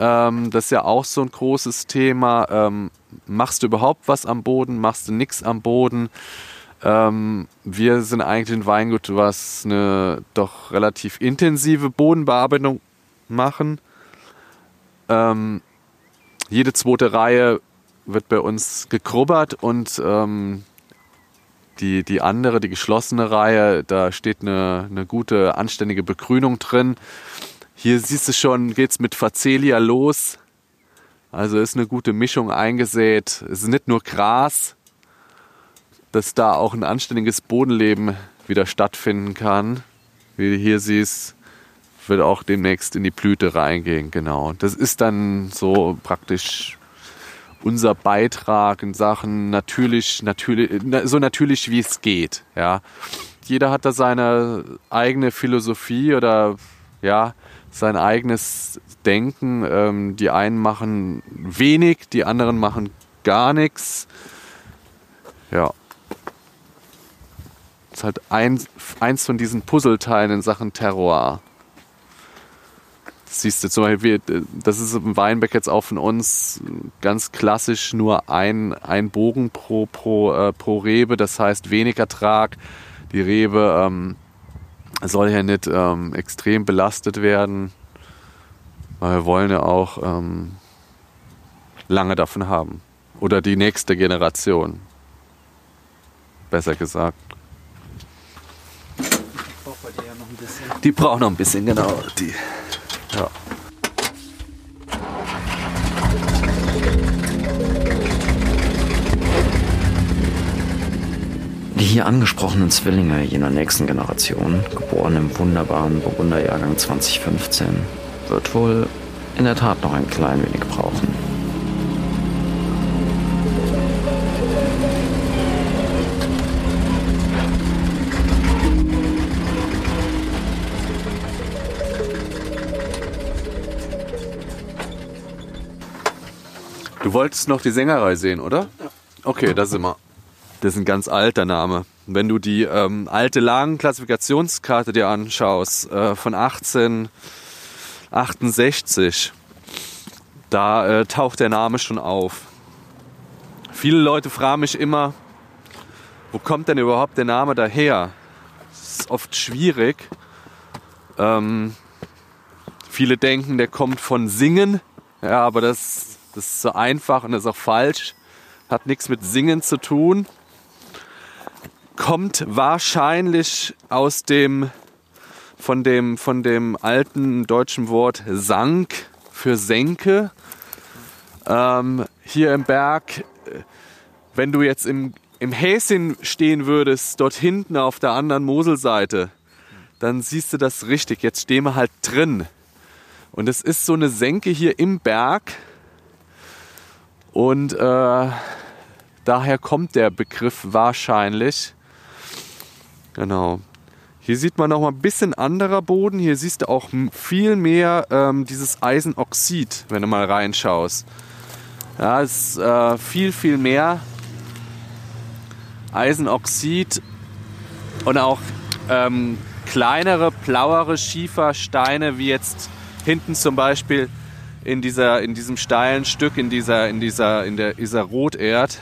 Speaker 2: Ähm, das ist ja auch so ein großes Thema. Ähm, machst du überhaupt was am Boden? Machst du nichts am Boden? Ähm, wir sind eigentlich ein Weingut, was eine doch relativ intensive Bodenbearbeitung machen. Ähm, jede zweite Reihe wird bei uns gekrubbert und ähm, die, die andere, die geschlossene Reihe, da steht eine, eine gute, anständige Begrünung drin. Hier siehst du schon, geht's mit Facelia los. Also ist eine gute Mischung eingesät. Es ist nicht nur Gras, dass da auch ein anständiges Bodenleben wieder stattfinden kann. Wie du hier siehst, wird auch demnächst in die Blüte reingehen, genau. Das ist dann so praktisch unser Beitrag in Sachen natürlich, natürlich, so natürlich wie es geht, ja. Jeder hat da seine eigene Philosophie oder ja, sein eigenes Denken. Ähm, die einen machen wenig, die anderen machen gar nichts. Ja. Das ist halt eins, eins von diesen Puzzleteilen in Sachen Terroir. Das siehst du zum Beispiel, das ist im Weinberg jetzt auch von uns ganz klassisch nur ein, ein Bogen pro, pro, äh, pro Rebe, das heißt wenig Ertrag. Die Rebe ähm, soll ja nicht ähm, extrem belastet werden, weil wir wollen ja auch ähm, lange davon haben. Oder die nächste Generation. Besser gesagt. Die braucht noch ein bisschen, genau. Die, ja.
Speaker 5: Hier angesprochenen Zwillinge jener nächsten Generation, geboren im wunderbaren Burgunderjahrgang 2015, wird wohl in der Tat noch ein klein wenig brauchen.
Speaker 2: Du wolltest noch die Sängerei sehen, oder? Ja. Okay, da sind wir. Das ist ein ganz alter Name. Wenn du die ähm, alte Lagenklassifikationskarte dir anschaust, äh, von 1868, da äh, taucht der Name schon auf. Viele Leute fragen mich immer, wo kommt denn überhaupt der Name daher? Das ist oft schwierig. Ähm, viele denken, der kommt von Singen. Ja, aber das, das ist so einfach und das ist auch falsch. Hat nichts mit Singen zu tun kommt wahrscheinlich aus dem von dem von dem alten deutschen Wort Sank für Senke. Ähm, hier im Berg, wenn du jetzt im, im Häschen stehen würdest, dort hinten auf der anderen Moselseite, dann siehst du das richtig. Jetzt stehen wir halt drin. Und es ist so eine Senke hier im Berg. Und äh, daher kommt der Begriff wahrscheinlich. Genau. Hier sieht man noch mal ein bisschen anderer Boden. Hier siehst du auch viel mehr ähm, dieses Eisenoxid, wenn du mal reinschaust. Ja, es ist äh, viel, viel mehr Eisenoxid und auch ähm, kleinere, blauere Schiefersteine, wie jetzt hinten zum Beispiel in, dieser, in diesem steilen Stück, in dieser, in dieser, in der, dieser Roterd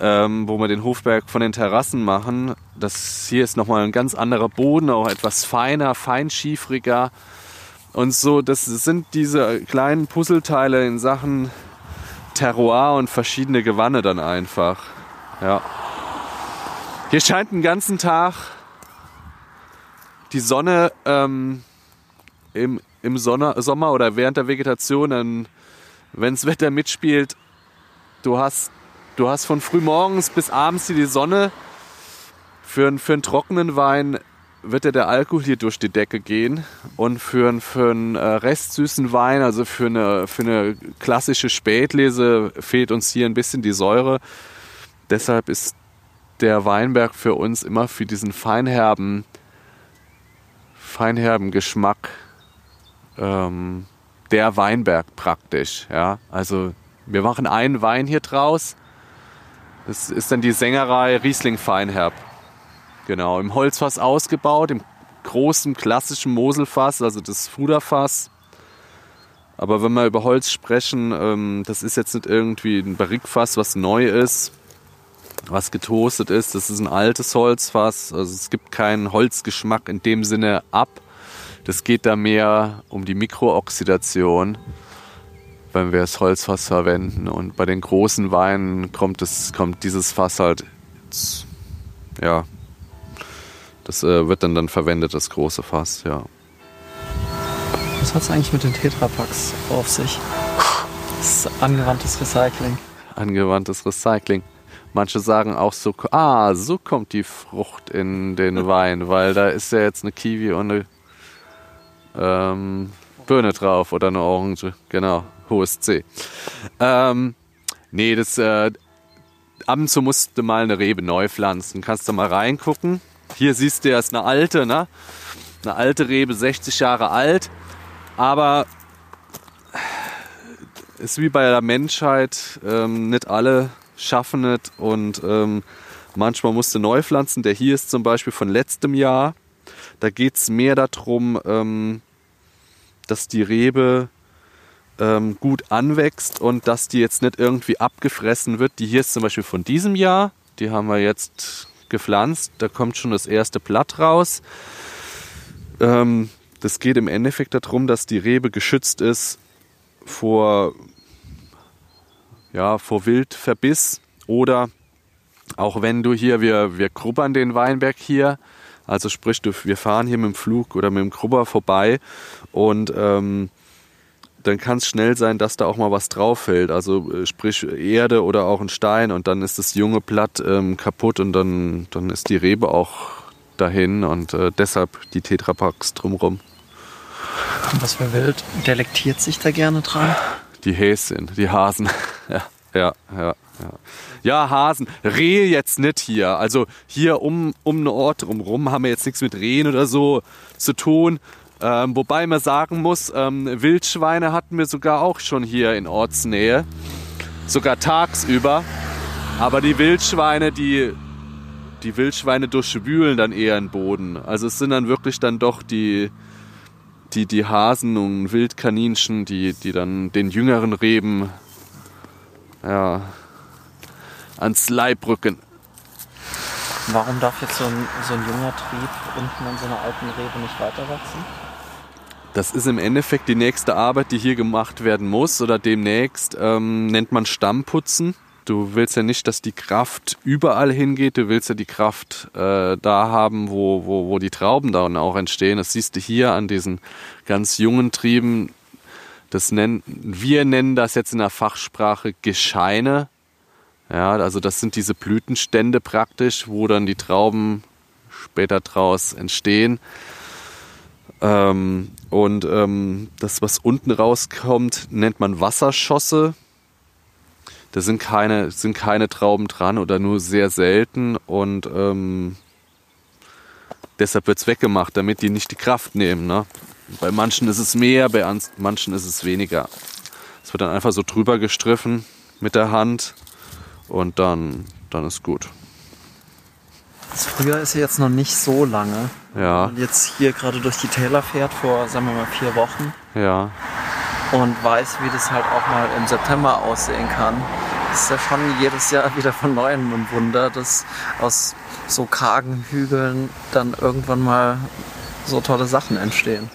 Speaker 2: ähm, wo wir den Hofberg von den Terrassen machen. Das hier ist nochmal ein ganz anderer Boden, auch etwas feiner, feinschiefriger. Und so, das sind diese kleinen Puzzleteile in Sachen Terroir und verschiedene Gewanne dann einfach. Ja. Hier scheint den ganzen Tag die Sonne ähm, im, im Sonne, Sommer oder während der Vegetation, wenn das Wetter mitspielt, du hast Du hast von frühmorgens bis abends hier die Sonne. Für, für einen trockenen Wein wird ja der Alkohol hier durch die Decke gehen. Und für, für einen äh, restsüßen Wein, also für eine, für eine klassische Spätlese, fehlt uns hier ein bisschen die Säure. Deshalb ist der Weinberg für uns immer für diesen feinherben, feinherben Geschmack ähm, der Weinberg praktisch. Ja? Also wir machen einen Wein hier draus das ist dann die Sängerei Riesling Feinherb. Genau, im Holzfass ausgebaut, im großen klassischen Moselfass, also das Fuderfass. Aber wenn wir über Holz sprechen, ähm, das ist jetzt nicht irgendwie ein Barrikfass, was neu ist, was getoastet ist. Das ist ein altes Holzfass. Also es gibt keinen Holzgeschmack in dem Sinne ab. Das geht da mehr um die Mikrooxidation wenn wir das Holzfass verwenden. Und bei den großen Weinen kommt, das, kommt dieses Fass halt, ja, das äh, wird dann, dann verwendet, das große Fass, ja.
Speaker 1: Was hat es eigentlich mit den Tetrapacks auf sich? Das ist angewandtes Recycling.
Speaker 2: Angewandtes Recycling. Manche sagen auch so, ah, so kommt die Frucht in den Wein, weil da ist ja jetzt eine Kiwi und eine ähm, Birne drauf oder eine Orange. Genau, hohes C. Ähm, nee, das äh, ab und zu musst du mal eine Rebe neu pflanzen. Kannst du mal reingucken. Hier siehst du, ja, ist eine alte, ne? Eine alte Rebe, 60 Jahre alt. Aber ist wie bei der Menschheit, ähm, nicht alle schaffen es und ähm, manchmal musst du neu pflanzen. Der hier ist zum Beispiel von letztem Jahr. Da geht es mehr darum, ähm, dass die Rebe ähm, gut anwächst und dass die jetzt nicht irgendwie abgefressen wird. Die hier ist zum Beispiel von diesem Jahr. Die haben wir jetzt gepflanzt. Da kommt schon das erste Blatt raus. Ähm, das geht im Endeffekt darum, dass die Rebe geschützt ist vor, ja, vor Wildverbiss oder auch wenn du hier, wir, wir grubbern den Weinberg hier, also sprich, du, wir fahren hier mit dem Flug oder mit dem Grubber vorbei und ähm, dann kann es schnell sein, dass da auch mal was drauf fällt. Also äh, sprich Erde oder auch ein Stein und dann ist das junge Blatt ähm, kaputt und dann, dann ist die Rebe auch dahin und äh, deshalb die Tetrapacks drumrum.
Speaker 1: Was für Wild delektiert sich da gerne dran?
Speaker 2: Die Häschen, die Hasen. ja, ja, ja. Ja. ja, Hasen. Rehe jetzt nicht hier. Also hier um, um einen Ort drumherum haben wir jetzt nichts mit Rehen oder so zu tun. Ähm, wobei man sagen muss, ähm, Wildschweine hatten wir sogar auch schon hier in Ortsnähe. Sogar tagsüber. Aber die Wildschweine, die, die Wildschweine durchwühlen dann eher den Boden. Also es sind dann wirklich dann doch die, die, die Hasen und Wildkaninchen, die, die dann den jüngeren Reben ja, ans Leib rücken.
Speaker 1: Warum darf jetzt so ein, so ein junger Trieb unten an so einer alten Rebe nicht weiter wachsen?
Speaker 2: Das ist im Endeffekt die nächste Arbeit, die hier gemacht werden muss oder demnächst ähm, nennt man Stammputzen. Du willst ja nicht, dass die Kraft überall hingeht. Du willst ja die Kraft äh, da haben, wo, wo, wo die Trauben dann auch entstehen. Das siehst du hier an diesen ganz jungen Trieben. Das nennen, wir nennen das jetzt in der Fachsprache Gescheine. Ja, also das sind diese Blütenstände praktisch, wo dann die Trauben später draus entstehen. Ähm, und ähm, das, was unten rauskommt, nennt man Wasserschosse. Da sind keine, sind keine Trauben dran oder nur sehr selten und ähm, deshalb wird es weggemacht, damit die nicht die Kraft nehmen. Ne? Bei manchen ist es mehr, bei manchen ist es weniger. Es wird dann einfach so drüber gestriffen mit der Hand und dann, dann ist gut.
Speaker 1: Das Frühjahr ist ja jetzt noch nicht so lange.
Speaker 2: Ja.
Speaker 1: Und jetzt hier gerade durch die Täler fährt vor, sagen wir mal, vier Wochen
Speaker 2: Ja.
Speaker 1: und weiß, wie das halt auch mal im September aussehen kann. Das ist ja schon jedes Jahr wieder von neuem ein Wunder, dass aus so kargen Hügeln dann irgendwann mal so tolle Sachen entstehen.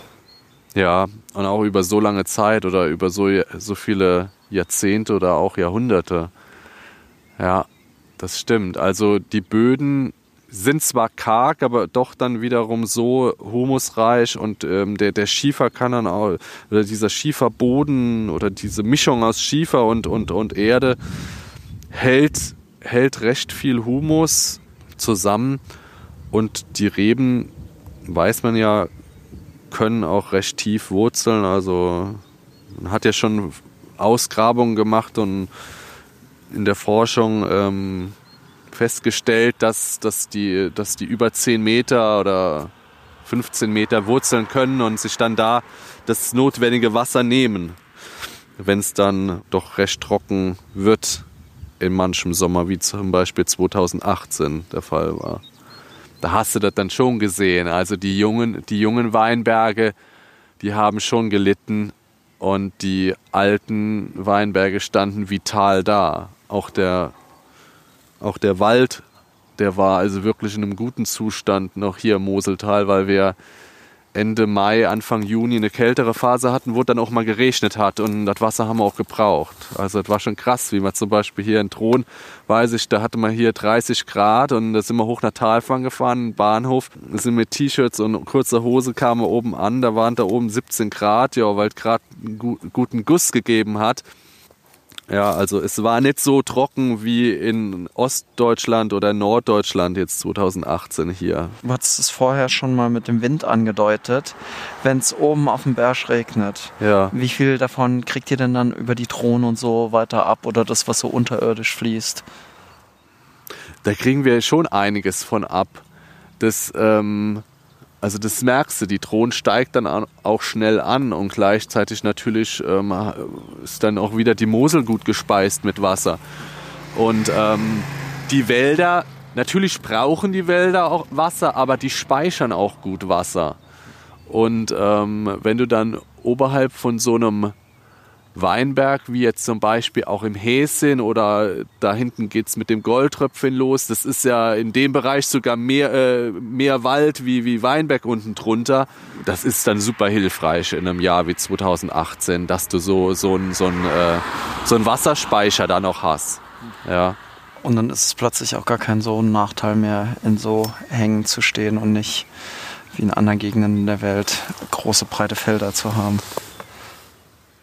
Speaker 2: Ja, und auch über so lange Zeit oder über so, so viele Jahrzehnte oder auch Jahrhunderte. Ja, das stimmt. Also die Böden sind zwar karg, aber doch dann wiederum so humusreich und ähm, der, der Schiefer kann dann auch, oder dieser Schieferboden oder diese Mischung aus Schiefer und, und, und Erde hält, hält recht viel Humus zusammen und die Reben, weiß man ja, können auch recht tief wurzeln. Also man hat ja schon Ausgrabungen gemacht und in der Forschung ähm, festgestellt, dass, dass, die, dass die über 10 Meter oder 15 Meter wurzeln können und sich dann da das notwendige Wasser nehmen, wenn es dann doch recht trocken wird in manchem Sommer, wie zum Beispiel 2018 der Fall war. Da hast du das dann schon gesehen. Also die jungen, die jungen Weinberge, die haben schon gelitten und die alten Weinberge standen vital da. Auch der, auch der Wald, der war also wirklich in einem guten Zustand noch hier im Moseltal, weil wir Ende Mai, Anfang Juni eine kältere Phase hatten, wo dann auch mal geregnet hat und das Wasser haben wir auch gebraucht. Also das war schon krass, wie man zum Beispiel hier in Thron, weiß ich, da hatte man hier 30 Grad und da sind wir hoch nach Talfang gefahren, Bahnhof, sind mit T-Shirts und kurzer Hose kamen wir oben an, da waren da oben 17 Grad, ja, weil es gerade einen guten Guss gegeben hat. Ja, also es war nicht so trocken wie in Ostdeutschland oder Norddeutschland jetzt 2018 hier.
Speaker 1: Du hattest es vorher schon mal mit dem Wind angedeutet. Wenn es oben auf dem Berg regnet,
Speaker 2: Ja.
Speaker 1: wie viel davon kriegt ihr denn dann über die Drohnen und so weiter ab oder das, was so unterirdisch fließt?
Speaker 2: Da kriegen wir schon einiges von ab. Das, ähm, also das merkst du, die Drohne steigt dann an- auch schnell an und gleichzeitig natürlich ähm, ist dann auch wieder die Mosel gut gespeist mit Wasser. Und ähm, die Wälder, natürlich brauchen die Wälder auch Wasser, aber die speichern auch gut Wasser. Und ähm, wenn du dann oberhalb von so einem Weinberg, wie jetzt zum Beispiel auch im Häschen oder da hinten geht's mit dem Goldtröpfchen los. Das ist ja in dem Bereich sogar mehr, äh, mehr Wald wie, wie Weinberg unten drunter. Das ist dann super hilfreich in einem Jahr wie 2018, dass du so, so einen so äh, so ein Wasserspeicher da noch hast. Ja.
Speaker 1: Und dann ist es plötzlich auch gar kein so ein Nachteil mehr, in so Hängen zu stehen und nicht wie in anderen Gegenden der Welt große breite Felder zu haben.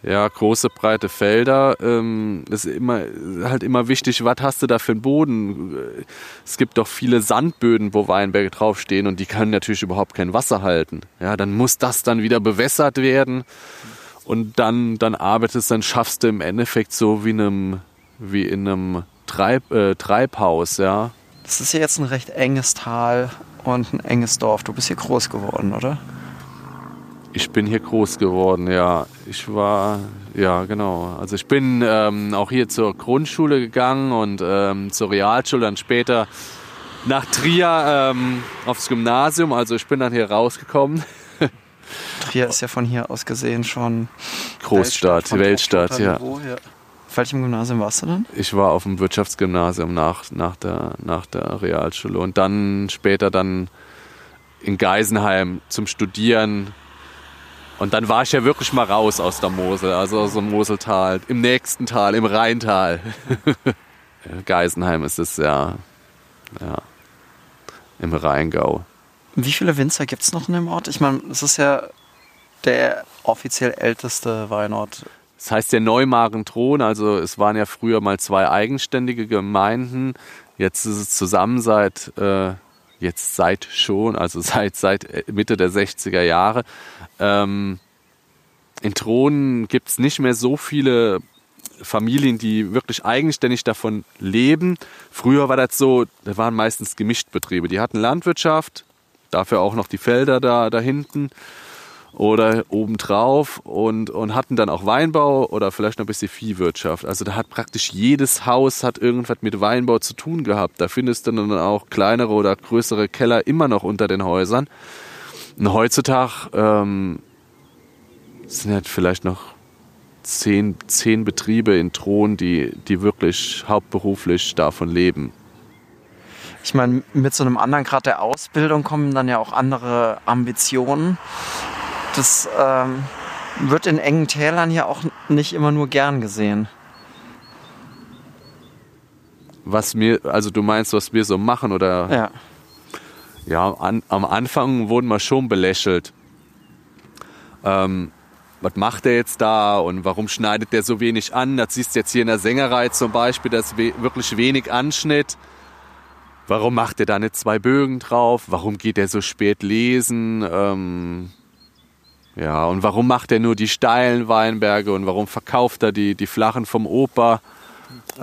Speaker 2: Ja, große, breite Felder. Ähm, ist immer, halt immer wichtig, was hast du da für einen Boden? Es gibt doch viele Sandböden, wo Weinberge draufstehen und die können natürlich überhaupt kein Wasser halten. Ja, dann muss das dann wieder bewässert werden und dann, dann arbeitest, dann schaffst du im Endeffekt so wie, in einem, wie in einem Treib, äh, Treibhaus, ja.
Speaker 1: Das ist ja jetzt ein recht enges Tal und ein enges Dorf. Du bist hier groß geworden, oder?
Speaker 2: Ich bin hier groß geworden, ja. Ich war, ja, genau. Also ich bin ähm, auch hier zur Grundschule gegangen und ähm, zur Realschule, dann später nach Trier ähm, aufs Gymnasium. Also ich bin dann hier rausgekommen.
Speaker 1: Trier ist ja von hier aus gesehen schon
Speaker 2: Großstadt,
Speaker 1: von
Speaker 2: Weltstadt, ja.
Speaker 1: Auf welchem Gymnasium warst du dann?
Speaker 2: Ich war auf dem Wirtschaftsgymnasium nach, nach, der, nach der Realschule und dann später dann in Geisenheim zum Studieren. Und dann war ich ja wirklich mal raus aus der Mosel, also aus dem Moseltal, im nächsten Tal, im Rheintal. Geisenheim ist es ja, ja, im Rheingau.
Speaker 1: Wie viele Winzer gibt es noch in dem Ort? Ich meine, es ist ja der offiziell älteste Weinort.
Speaker 2: Das heißt der Neumagen-Thron, also es waren ja früher mal zwei eigenständige Gemeinden. Jetzt ist es zusammen seit, äh, jetzt seit schon, also seit, seit Mitte der 60er Jahre. Ähm, in Thron gibt es nicht mehr so viele Familien, die wirklich eigenständig davon leben. Früher war das so, da waren meistens Gemischtbetriebe. Die hatten Landwirtschaft, dafür auch noch die Felder da, da hinten oder obendrauf und, und hatten dann auch Weinbau oder vielleicht noch ein bisschen Viehwirtschaft. Also da hat praktisch jedes Haus hat irgendwas mit Weinbau zu tun gehabt. Da findest du dann auch kleinere oder größere Keller immer noch unter den Häusern. Und heutzutage ähm, sind halt vielleicht noch zehn, zehn Betriebe in Thron, die, die wirklich hauptberuflich davon leben.
Speaker 1: Ich meine, mit so einem anderen Grad der Ausbildung kommen dann ja auch andere Ambitionen. Das ähm, wird in engen Tälern ja auch nicht immer nur gern gesehen.
Speaker 2: Was mir, also du meinst, was wir so machen oder?
Speaker 1: Ja.
Speaker 2: Ja, an, am Anfang wurden wir schon belächelt. Ähm, was macht er jetzt da und warum schneidet der so wenig an? Das siehst du jetzt hier in der Sängerei zum Beispiel, das we wirklich wenig Anschnitt. Warum macht er da nicht zwei Bögen drauf? Warum geht er so spät lesen? Ähm, ja, und warum macht er nur die steilen Weinberge und warum verkauft er die, die flachen vom Opa?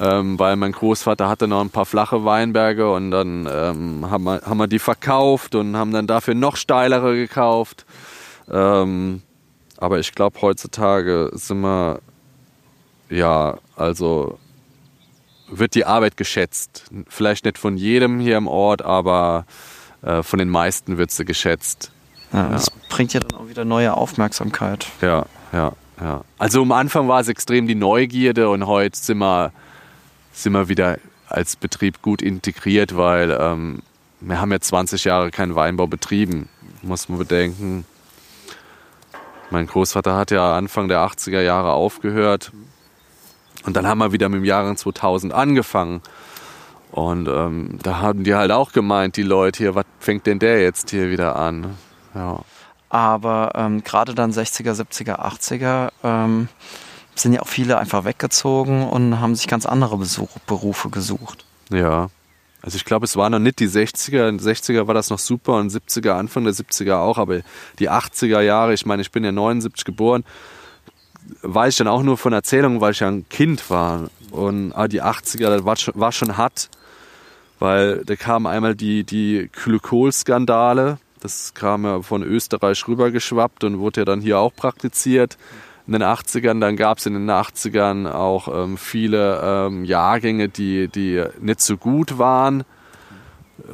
Speaker 2: Ähm, weil mein Großvater hatte noch ein paar flache Weinberge und dann ähm, haben, wir, haben wir die verkauft und haben dann dafür noch steilere gekauft. Ähm, aber ich glaube, heutzutage sind wir, ja, also wird die Arbeit geschätzt. Vielleicht nicht von jedem hier im Ort, aber äh, von den meisten wird sie geschätzt.
Speaker 1: Ja. Das bringt ja dann auch wieder neue Aufmerksamkeit.
Speaker 2: Ja, ja, ja. Also am Anfang war es extrem die Neugierde und heute sind wir, sind wir wieder als Betrieb gut integriert, weil ähm, wir haben ja 20 Jahre keinen Weinbau betrieben, muss man bedenken. Mein Großvater hat ja Anfang der 80er Jahre aufgehört und dann haben wir wieder mit dem Jahre 2000 angefangen. Und ähm, da haben die halt auch gemeint, die Leute hier, was fängt denn der jetzt hier wieder an? Ja.
Speaker 1: Aber ähm, gerade dann 60er, 70er, 80er, ähm, sind ja auch viele einfach weggezogen und haben sich ganz andere Besuch, Berufe gesucht.
Speaker 2: Ja. Also ich glaube, es waren noch nicht die 60er. In den 60er war das noch super und 70er, Anfang der 70er auch, aber die 80er Jahre, ich meine, ich bin ja 79 geboren, weiß ich dann auch nur von Erzählungen, weil ich ja ein Kind war. Und ah, die 80er, das war schon, war schon hart, weil da kamen einmal die, die Glykol-Skandale, das kam ja von Österreich rübergeschwappt und wurde ja dann hier auch praktiziert in den 80ern. Dann gab es in den 80ern auch ähm, viele ähm, Jahrgänge, die, die nicht so gut waren.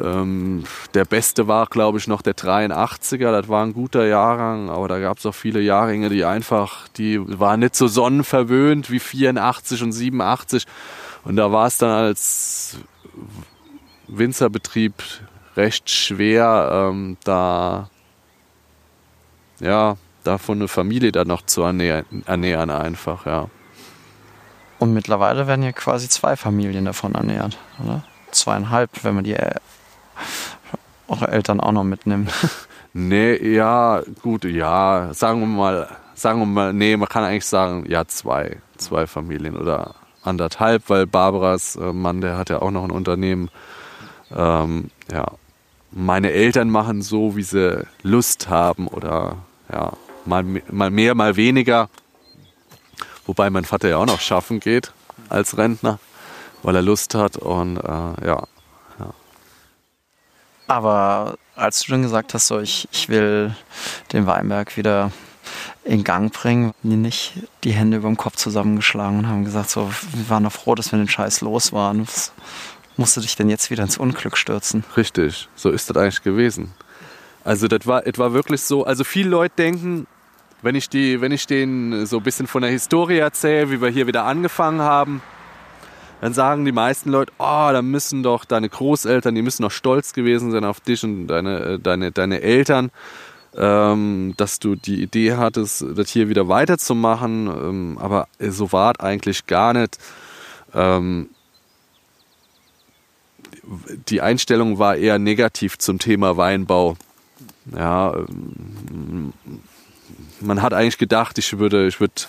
Speaker 2: Ähm, der beste war, glaube ich, noch der 83er. Das war ein guter Jahrgang, aber da gab es auch viele Jahrgänge, die einfach, die waren nicht so sonnenverwöhnt wie 84 und 87. Und da war es dann als Winzerbetrieb recht schwer, ähm, da ja, davon eine Familie dann noch zu ernähren, ernähren einfach, ja.
Speaker 1: Und mittlerweile werden ja quasi zwei Familien davon ernährt, oder? Zweieinhalb, wenn man die äh, eure Eltern auch noch mitnimmt.
Speaker 2: Nee, ja, gut, ja, sagen wir mal, sagen wir mal, nee, man kann eigentlich sagen, ja, zwei, zwei Familien oder anderthalb, weil Barbaras äh, Mann, der hat ja auch noch ein Unternehmen. Ähm, ja, meine Eltern machen so, wie sie Lust haben oder ja, mal, mal mehr, mal weniger. Wobei mein Vater ja auch noch schaffen geht als Rentner, weil er Lust hat und äh, ja. ja.
Speaker 1: Aber als du dann gesagt hast, so ich, ich will den Weinberg wieder in Gang bringen, haben die nicht die Hände über dem Kopf zusammengeschlagen und haben gesagt, so, wir waren doch froh, dass wir den Scheiß los waren. Was musst du dich denn jetzt wieder ins Unglück stürzen?
Speaker 2: Richtig, so ist das eigentlich gewesen. Also das war, das war wirklich so, also viele Leute denken, wenn ich, die, wenn ich denen so ein bisschen von der Historie erzähle, wie wir hier wieder angefangen haben, dann sagen die meisten Leute, oh, da müssen doch deine Großeltern, die müssen doch stolz gewesen sein auf dich und deine, äh, deine, deine Eltern, ähm, dass du die Idee hattest, das hier wieder weiterzumachen. Ähm, aber so war es eigentlich gar nicht. Ähm, die Einstellung war eher negativ zum Thema Weinbau. Ja, ähm, man hat eigentlich gedacht, ich würde, ich würde,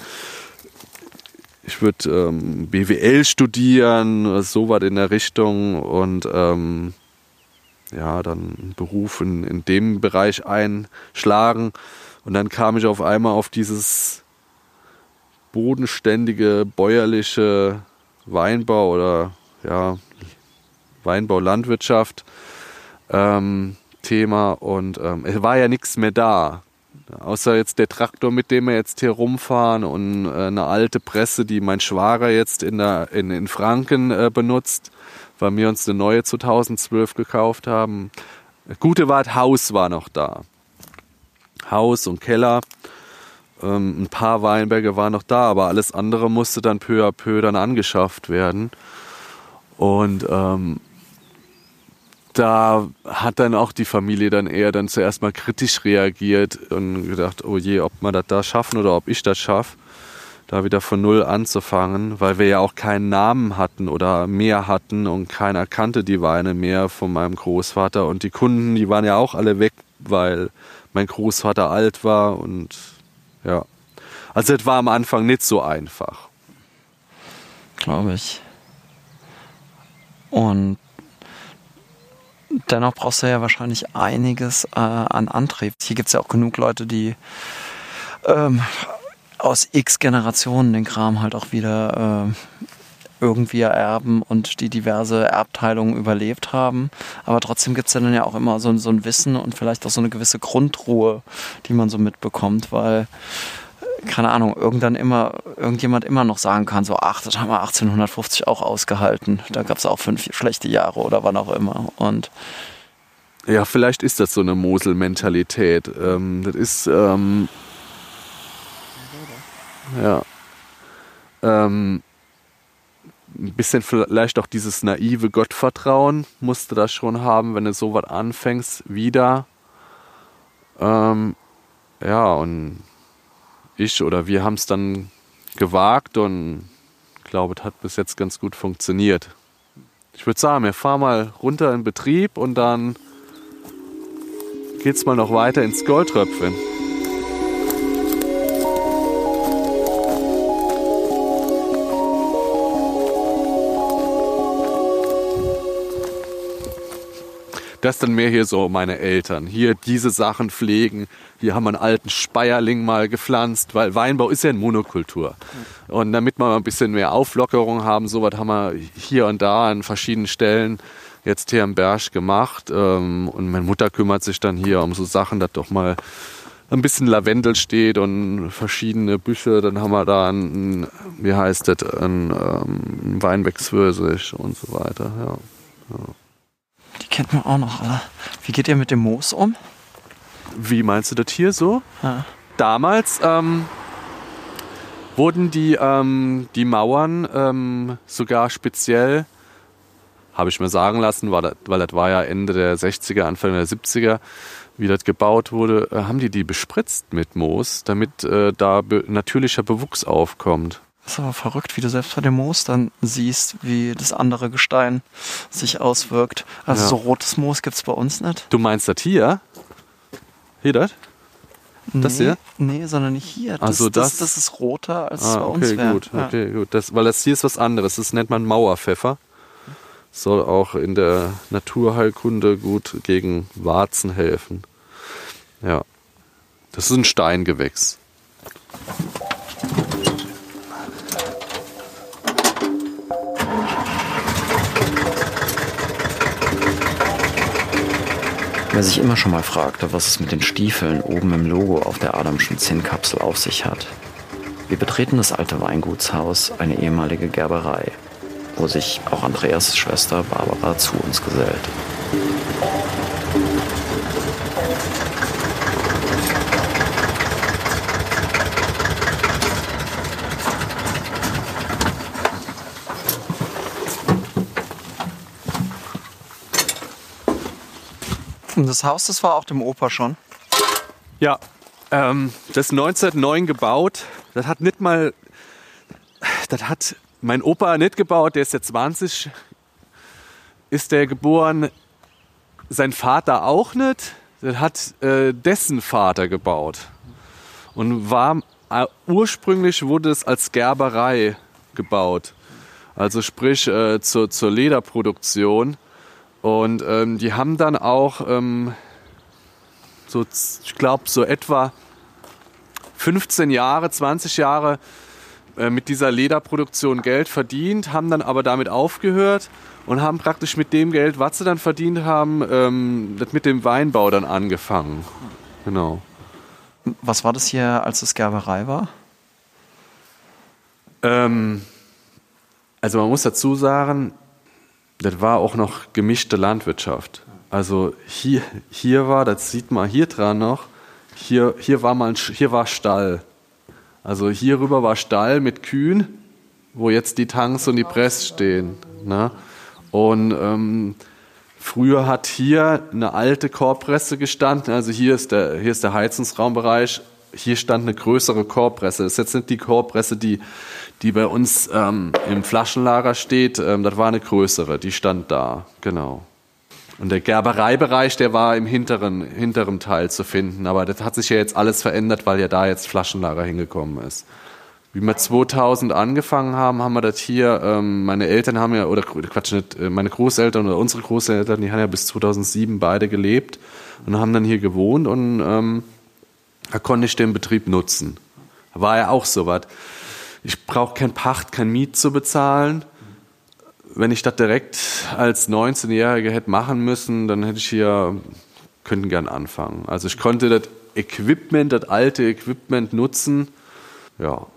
Speaker 2: ich würde ähm, BWL studieren, so was in der Richtung und ähm, ja, dann einen Beruf in, in dem Bereich einschlagen. Und dann kam ich auf einmal auf dieses bodenständige, bäuerliche Weinbau oder ja, Weinbau, Landwirtschaft ähm, Thema und ähm, es war ja nichts mehr da. Außer jetzt der Traktor, mit dem wir jetzt hier rumfahren und äh, eine alte Presse, die mein Schwager jetzt in, der, in, in Franken äh, benutzt, weil wir uns eine neue 2012 gekauft haben. Gute war, Haus war noch da. Haus und Keller. Ähm, ein paar Weinberge waren noch da, aber alles andere musste dann peu à peu dann angeschafft werden. Und ähm, da hat dann auch die Familie dann eher dann zuerst mal kritisch reagiert und gedacht, oh je, ob wir das da schaffen oder ob ich das schaffe, da wieder von null anzufangen, weil wir ja auch keinen Namen hatten oder mehr hatten und keiner kannte die Weine mehr von meinem Großvater und die Kunden, die waren ja auch alle weg, weil mein Großvater alt war und ja. Also es war am Anfang nicht so einfach.
Speaker 1: Glaube ich. Und dennoch brauchst du ja wahrscheinlich einiges äh, an Antrieb. Hier gibt es ja auch genug Leute, die ähm, aus x Generationen den Kram halt auch wieder äh, irgendwie ererben und die diverse Erbteilungen überlebt haben. Aber trotzdem gibt es ja dann ja auch immer so, so ein Wissen und vielleicht auch so eine gewisse Grundruhe, die man so mitbekommt, weil keine Ahnung, irgendwann immer, irgendjemand immer noch sagen kann, so, ach, das haben wir 1850 auch ausgehalten. Da gab es auch fünf schlechte Jahre oder wann auch immer. Und
Speaker 2: ja, vielleicht ist das so eine Mosel-Mentalität. Ähm, das ist, ähm, ja, ähm, ein bisschen vielleicht auch dieses naive Gottvertrauen musst du das schon haben, wenn du sowas anfängst, wieder. Ähm, ja, und ich oder wir haben es dann gewagt und glaube, es hat bis jetzt ganz gut funktioniert. Ich würde sagen, wir fahren mal runter in Betrieb und dann geht es mal noch weiter ins Goldtröpfchen. Das dann mehr hier so meine Eltern. Hier diese Sachen pflegen. Hier haben wir einen alten Speierling mal gepflanzt, weil Weinbau ist ja eine Monokultur. Und damit wir ein bisschen mehr Auflockerung haben, sowas haben wir hier und da an verschiedenen Stellen jetzt hier am Berg gemacht. Ähm, und meine Mutter kümmert sich dann hier um so Sachen, dass doch mal ein bisschen Lavendel steht und verschiedene Büsche. Dann haben wir da ein, wie heißt das, ein, ähm, Weinbergswürsig und so weiter. Ja. ja.
Speaker 1: Die kennt man auch noch alle. Wie geht ihr mit dem Moos um?
Speaker 2: Wie meinst du das hier so?
Speaker 1: Ja.
Speaker 2: Damals ähm, wurden die, ähm, die Mauern ähm, sogar speziell, habe ich mir sagen lassen, weil das, weil das war ja Ende der 60er, Anfang der 70er, wie das gebaut wurde, äh, haben die die bespritzt mit Moos, damit äh, da be natürlicher Bewuchs aufkommt.
Speaker 1: Das ist aber verrückt, wie du selbst bei dem Moos dann siehst, wie das andere Gestein sich auswirkt. Also
Speaker 2: Ja.
Speaker 1: so rotes Moos gibt es bei uns nicht.
Speaker 2: Du meinst das hier? Hier das? Das
Speaker 1: nee,
Speaker 2: hier?
Speaker 1: Nee, sondern nicht hier. Das,
Speaker 2: Also
Speaker 1: das,
Speaker 2: das-
Speaker 1: das ist roter, als
Speaker 2: Ah,
Speaker 1: bei uns
Speaker 2: okay,
Speaker 1: wäre.
Speaker 2: gut,
Speaker 1: Ja.
Speaker 2: okay, gut. Das, weil das hier ist was anderes. Das nennt man Mauerpfeffer. Soll auch in der Naturheilkunde gut gegen Warzen helfen. Ja. Das ist ein Steingewächs.
Speaker 5: Wer sich immer schon mal fragte, was es mit den Stiefeln oben im Logo auf der Adamschen Zinnkapsel auf sich hat. Wir betreten das alte Weingutshaus, eine ehemalige Gerberei, wo sich auch Andreas Schwester Barbara zu uns gesellt.
Speaker 1: Und das Haus, das war auch dem Opa schon.
Speaker 2: Ja, ähm, das ist 1909 gebaut. Das hat nicht mal, das hat mein Opa nicht gebaut, der ist jetzt 20, ist der geboren, sein Vater auch nicht. Das hat äh, dessen Vater gebaut. Und war, äh, ursprünglich wurde es als Gerberei gebaut. Also sprich äh, zur, zur Lederproduktion. Und ähm, die haben dann auch ähm, so, ich glaube, so etwa 15 Jahre, 20 Jahre äh, mit dieser Lederproduktion Geld verdient, haben dann aber damit aufgehört und haben praktisch mit dem Geld, was sie dann verdient haben, ähm, das mit dem Weinbau dann angefangen. Genau.
Speaker 1: Was war das hier, als es Gerberei war?
Speaker 2: Ähm, also man muss dazu sagen, das war auch noch gemischte Landwirtschaft. Also hier, hier war, das sieht man hier dran noch, hier, hier, war mal ein, hier war Stall. Also hier rüber war Stall mit Kühen, wo jetzt die Tanks und die Press stehen. Ne? Und ähm, früher hat hier eine alte Korbpresse gestanden. Also hier ist der, hier ist der Heizungsraumbereich. Hier stand eine größere Korbpresse. Das ist jetzt nicht die Korbpresse, die, die bei uns ähm, im Flaschenlager steht. Ähm, das war eine größere, die stand da. Genau. Und der Gerbereibereich, der war im hinteren, hinteren Teil zu finden. Aber das hat sich ja jetzt alles verändert, weil ja da jetzt Flaschenlager hingekommen ist. Wie wir 2000 angefangen haben, haben wir das hier, ähm, meine Eltern haben ja, oder Quatsch nicht, äh, meine Großeltern oder unsere Großeltern, die haben ja bis 2007 beide gelebt und haben dann hier gewohnt und ähm, da konnte ich den Betrieb nutzen. War ja auch so was. Ich brauche kein Pacht, kein Miet zu bezahlen. Wenn ich das direkt als 19-Jähriger hätte machen müssen, dann hätte ich hier, könnten gern anfangen. Also ich konnte das Equipment, das alte Equipment nutzen. Ja.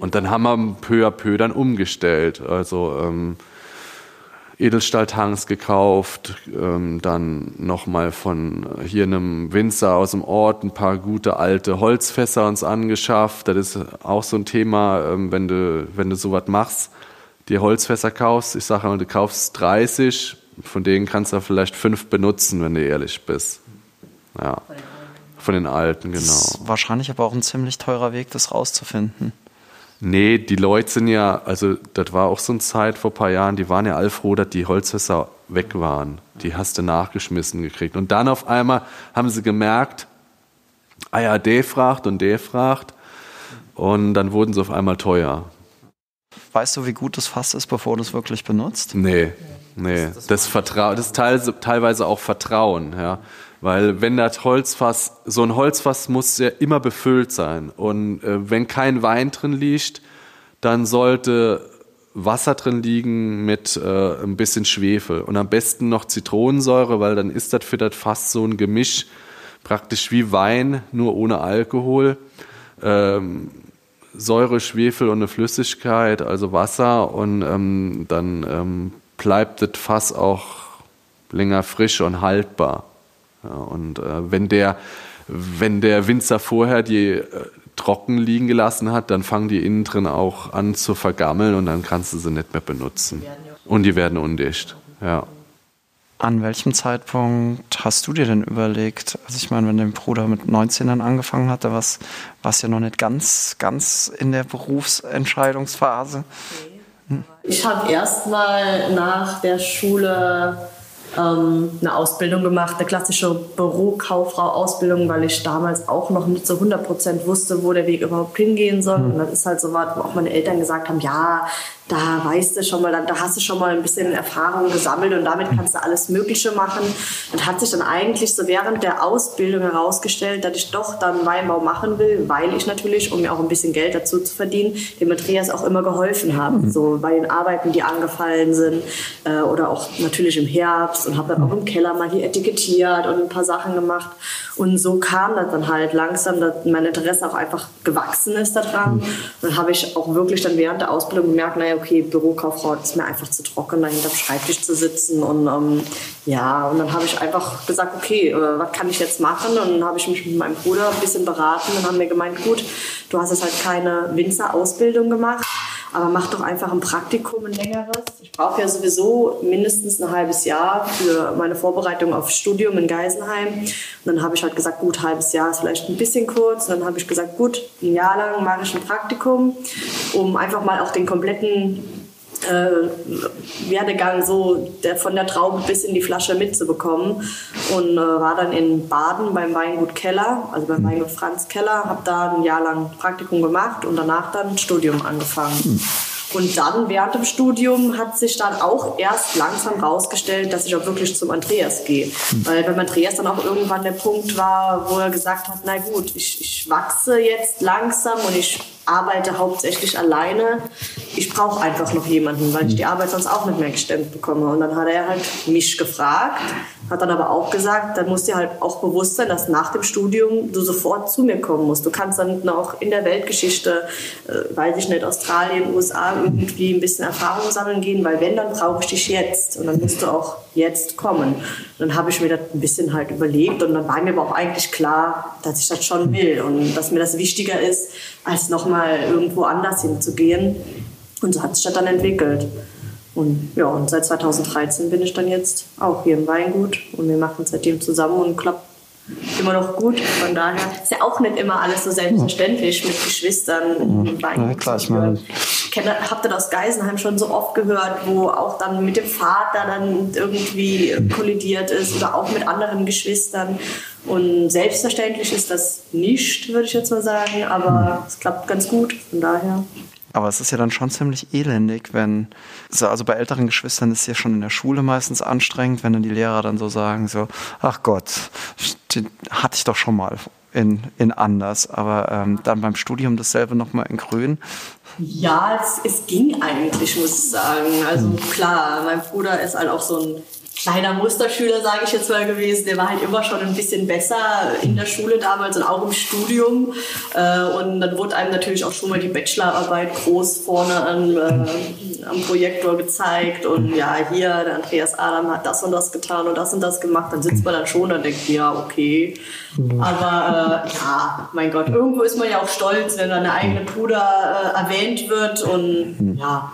Speaker 2: Und dann haben wir peu à peu dann umgestellt. Also ähm, Edelstahltanks gekauft, ähm, dann nochmal von hier einem Winzer aus dem Ort ein paar gute alte Holzfässer uns angeschafft. Das ist auch so ein Thema, ähm, wenn du, wenn du sowas machst, dir Holzfässer kaufst. Ich sage mal, du kaufst 30, von denen kannst du vielleicht fünf benutzen, wenn du ehrlich bist. Ja. Von den alten, genau.
Speaker 1: Das ist wahrscheinlich aber auch ein ziemlich teurer Weg, das rauszufinden.
Speaker 2: Nee, die Leute sind ja, also das war auch so eine Zeit vor ein paar Jahren, die waren ja all froh, dass die Holzfässer weg waren. Die hast du nachgeschmissen gekriegt. Und dann auf einmal haben sie gemerkt, ah ja, der fragt und der fragt. Und dann wurden sie auf einmal teuer.
Speaker 1: Weißt du, wie gut das Fass ist, bevor du es wirklich benutzt?
Speaker 2: Nee, Nee, das, das, Vertrauen, das ist teil, teilweise auch Vertrauen, ja. Weil wenn das Holzfass, so ein Holzfass muss ja immer befüllt sein. Und äh, wenn kein Wein drin liegt, dann sollte Wasser drin liegen mit äh, ein bisschen Schwefel und am besten noch Zitronensäure, weil dann ist das für das Fass so ein Gemisch, praktisch wie Wein, nur ohne Alkohol. Ähm, Säure, Schwefel und eine Flüssigkeit, also Wasser und ähm, dann ähm, bleibt das Fass auch länger frisch und haltbar. Ja, und äh, wenn der wenn der Winzer vorher die äh, trocken liegen gelassen hat, dann fangen die innen drin auch an zu vergammeln und dann kannst du sie nicht mehr benutzen. Und die werden undicht. Ja.
Speaker 1: An welchem Zeitpunkt hast du dir denn überlegt, also ich meine, wenn dein Bruder mit 19 dann angefangen hatte, was warst ja noch nicht ganz, ganz in der Berufsentscheidungsphase?
Speaker 6: Hm? Ich habe erst mal nach der Schule ähm, eine Ausbildung gemacht, eine klassische Bürokauffrau-Ausbildung, weil ich damals auch noch nicht so 100% wusste, wo der Weg überhaupt hingehen soll. Hm. Und das ist halt so was, wo auch meine Eltern gesagt haben, ja, da weißt du schon mal, da hast du schon mal ein bisschen Erfahrung gesammelt und damit kannst du alles Mögliche machen. Und hat sich dann eigentlich so während der Ausbildung herausgestellt, dass ich doch dann Weinbau machen will, weil ich natürlich, um mir auch ein bisschen Geld dazu zu verdienen, dem Andreas auch immer geholfen habe. Mhm. So bei den Arbeiten, die angefallen sind äh, oder auch natürlich im Herbst und habe dann auch im Keller mal hier etikettiert und ein paar Sachen gemacht. Und so kam das dann halt langsam, dass mein Interesse auch einfach gewachsen ist daran. Und mhm. dann habe ich auch wirklich dann während der Ausbildung gemerkt, naja, okay, Bürokauffrau, ist mir einfach zu trocken, da hinterm Schreibtisch zu sitzen. Und ähm, ja, und dann habe ich einfach gesagt, okay, äh, was kann ich jetzt machen? Und dann habe ich mich mit meinem Bruder ein bisschen beraten und haben mir gemeint, gut, du hast jetzt halt keine Winzerausbildung gemacht aber mach doch einfach ein Praktikum, ein längeres. Ich brauche ja sowieso mindestens ein halbes Jahr für meine Vorbereitung auf Studium in Geisenheim. Und dann habe ich halt gesagt, gut, ein halbes Jahr ist vielleicht ein bisschen kurz. Und dann habe ich gesagt, gut, ein Jahr lang mache ich ein Praktikum, um einfach mal auch den kompletten äh, Werdegang so der, von der Traube bis in die Flasche mitzubekommen und äh, war dann in Baden beim Weingut Keller, also beim Weingut Franz Keller, habe da ein Jahr lang Praktikum gemacht und danach dann ein Studium angefangen. Und dann während dem Studium hat sich dann auch erst langsam rausgestellt, dass ich auch wirklich zum Andreas gehe. Weil beim Andreas dann auch irgendwann der Punkt war, wo er gesagt hat, na gut, ich, ich wachse jetzt langsam und ich arbeite hauptsächlich alleine. Ich brauche einfach noch jemanden, weil ich die Arbeit sonst auch nicht mehr gestemmt bekomme. Und dann hat er halt mich gefragt, hat dann aber auch gesagt, dann musst dir halt auch bewusst sein, dass nach dem Studium du sofort zu mir kommen musst. Du kannst dann noch in der Weltgeschichte, äh, weiß ich nicht, Australien, USA irgendwie ein bisschen Erfahrung sammeln gehen, weil wenn, dann brauche ich dich jetzt. Und dann musst du auch jetzt kommen. Dann habe ich mir das ein bisschen halt überlegt und dann war mir aber auch eigentlich klar, dass ich das schon will und dass mir das wichtiger ist, als nochmal irgendwo anders hinzugehen. Und so hat sich das dann entwickelt. Und ja, und seit 2013 bin ich dann jetzt auch hier im Weingut und wir machen seitdem zusammen und klappt immer noch gut. Von daher ist ja auch nicht immer alles so selbstverständlich mit Geschwistern Weingut. Ja, klar, ich meine. Kenne, hab das aus Geisenheim schon so oft gehört, wo auch dann mit dem Vater dann irgendwie kollidiert ist oder auch mit anderen Geschwistern. Und selbstverständlich ist das nicht, würde ich jetzt mal sagen, aber es klappt ganz gut. Von daher.
Speaker 1: Aber es ist ja dann schon ziemlich elendig, wenn, also bei älteren Geschwistern ist es ja schon in der Schule meistens anstrengend, wenn dann die Lehrer dann so sagen, so, ach Gott, den hatte ich doch schon mal in, in anders. Aber ähm, dann beim Studium dasselbe nochmal in grün.
Speaker 6: Ja, es, es ging eigentlich, muss ich sagen. Also klar, mein Bruder ist halt auch so ein kleiner Musterschüler, sage ich jetzt mal gewesen. Der war halt immer schon ein bisschen besser in der Schule damals und auch im Studium. Äh, und dann wurde einem natürlich auch schon mal die Bachelorarbeit groß vorne an, äh, am Projektor gezeigt. Und ja, hier, der Andreas Adam hat das und das getan und das und das gemacht. Dann sitzt man dann schon und denkt, ja, okay. Aber äh, ja, mein Gott, irgendwo ist man ja auch stolz, wenn eine eigene Bruder äh, erwähnt wird. Und ja,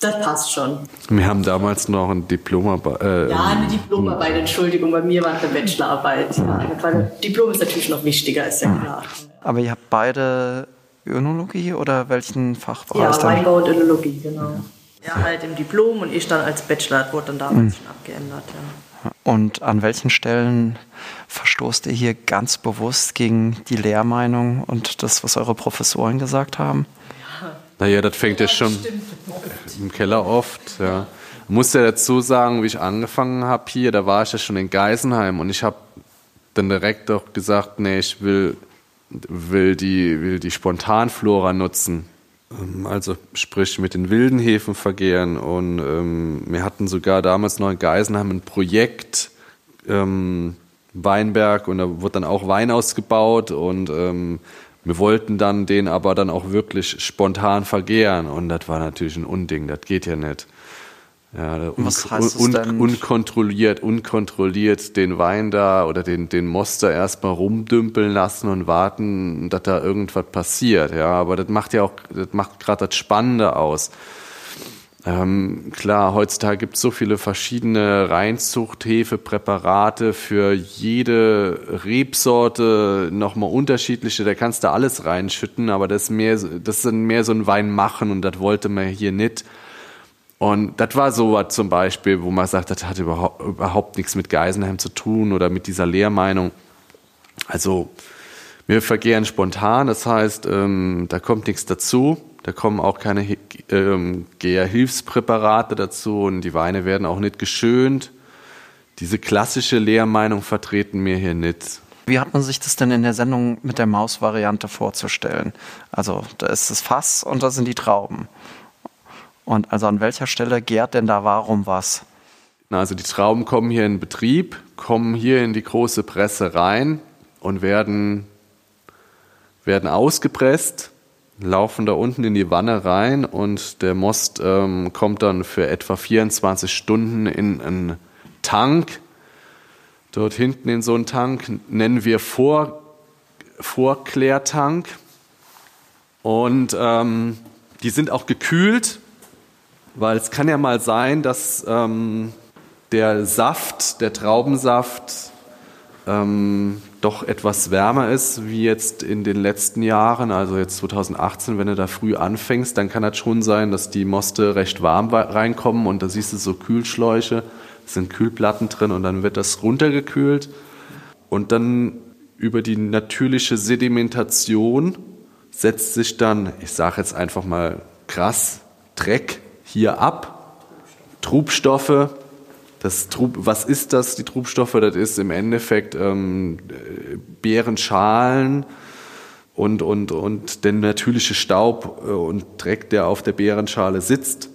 Speaker 6: das passt schon.
Speaker 2: Wir haben damals noch ein Diplomarbeit. Äh,
Speaker 6: ja, eine Diplomarbeit, Entschuldigung, bei mir war es eine Bachelorarbeit. Ja, weil Diplom ist natürlich noch wichtiger, ist ja klar.
Speaker 1: Aber ihr habt beide Önologie oder welchen Fachbereich?
Speaker 6: Ja, Weinbau und Önologie, genau. Ja. Er halt im Diplom und ich dann als Bachelor, das wurde dann damals mhm. schon abgeändert, ja.
Speaker 1: Und an welchen Stellen verstoßt ihr hier ganz bewusst gegen die Lehrmeinung und das, was eure Professoren gesagt haben?
Speaker 2: Naja, das fängt ja, schon im Keller oft, ja. Muss ja dazu sagen, wie ich angefangen habe hier, da war ich ja schon in Geisenheim und ich habe dann direkt auch gesagt, nee, ich will, will, die, will die Spontanflora nutzen. Ähm, also sprich mit den wilden Hefen vergehren. Und ähm, wir hatten sogar damals noch in Geisenheim ein Projekt, ähm, Weinberg, und da wurde dann auch Wein ausgebaut und ähm, wir wollten dann den aber dann auch wirklich spontan vergehren und das war natürlich ein Unding, das geht ja nicht. Ja, un,
Speaker 1: das denn?
Speaker 2: unkontrolliert, unkontrolliert den Wein da oder den, den Moster erstmal rumdümpeln lassen und warten, dass da irgendwas passiert. Ja, aber das macht ja auch, das macht gerade das Spannende aus. Ähm, klar, heutzutage gibt es so viele verschiedene Reinzuchthefepräparate für jede Rebsorte nochmal unterschiedliche. Da kannst du alles reinschütten, aber das ist mehr, das ist mehr so ein Wein machen und das wollte man hier nicht. Und das war so was zum Beispiel, wo man sagt, das hat überhaupt, überhaupt nichts mit Geisenheim zu tun oder mit dieser Lehrmeinung. Also wir vergehren spontan, das heißt, ähm, da kommt nichts dazu. Da kommen auch keine ähm, GR-Hilfspräparate dazu und die Weine werden auch nicht geschönt. Diese klassische Lehrmeinung vertreten wir hier nicht.
Speaker 1: Wie hat man sich das denn in der Sendung mit der Maus-Variante vorzustellen? Also da ist das Fass und da sind die Trauben. Und also an welcher Stelle gärt denn da warum was?
Speaker 2: Also die Trauben kommen hier in Betrieb, kommen hier in die große Presse rein und werden, werden ausgepresst, laufen da unten in die Wanne rein und der Most ähm, kommt dann für etwa 24 Stunden in einen Tank. Dort hinten in so einen Tank nennen wir Vor, Vorklärtank. Und ähm, die sind auch gekühlt, weil es kann ja mal sein, dass ähm, der Saft, der Traubensaft, ähm, doch etwas wärmer ist, wie jetzt in den letzten Jahren, also jetzt 2018, wenn du da früh anfängst, dann kann das schon sein, dass die Moste recht warm reinkommen und da siehst du so Kühlschläuche, sind Kühlplatten drin und dann wird das runtergekühlt und dann über die natürliche Sedimentation setzt sich dann, ich sage jetzt einfach mal krass, Dreck hier ab, Trubstoffe, das Trub, was ist das, die Trubstoffe? Das ist im Endeffekt ähm, Beerenschalen und, und, und der natürliche Staub äh, und Dreck, der auf der Beerenschale sitzt.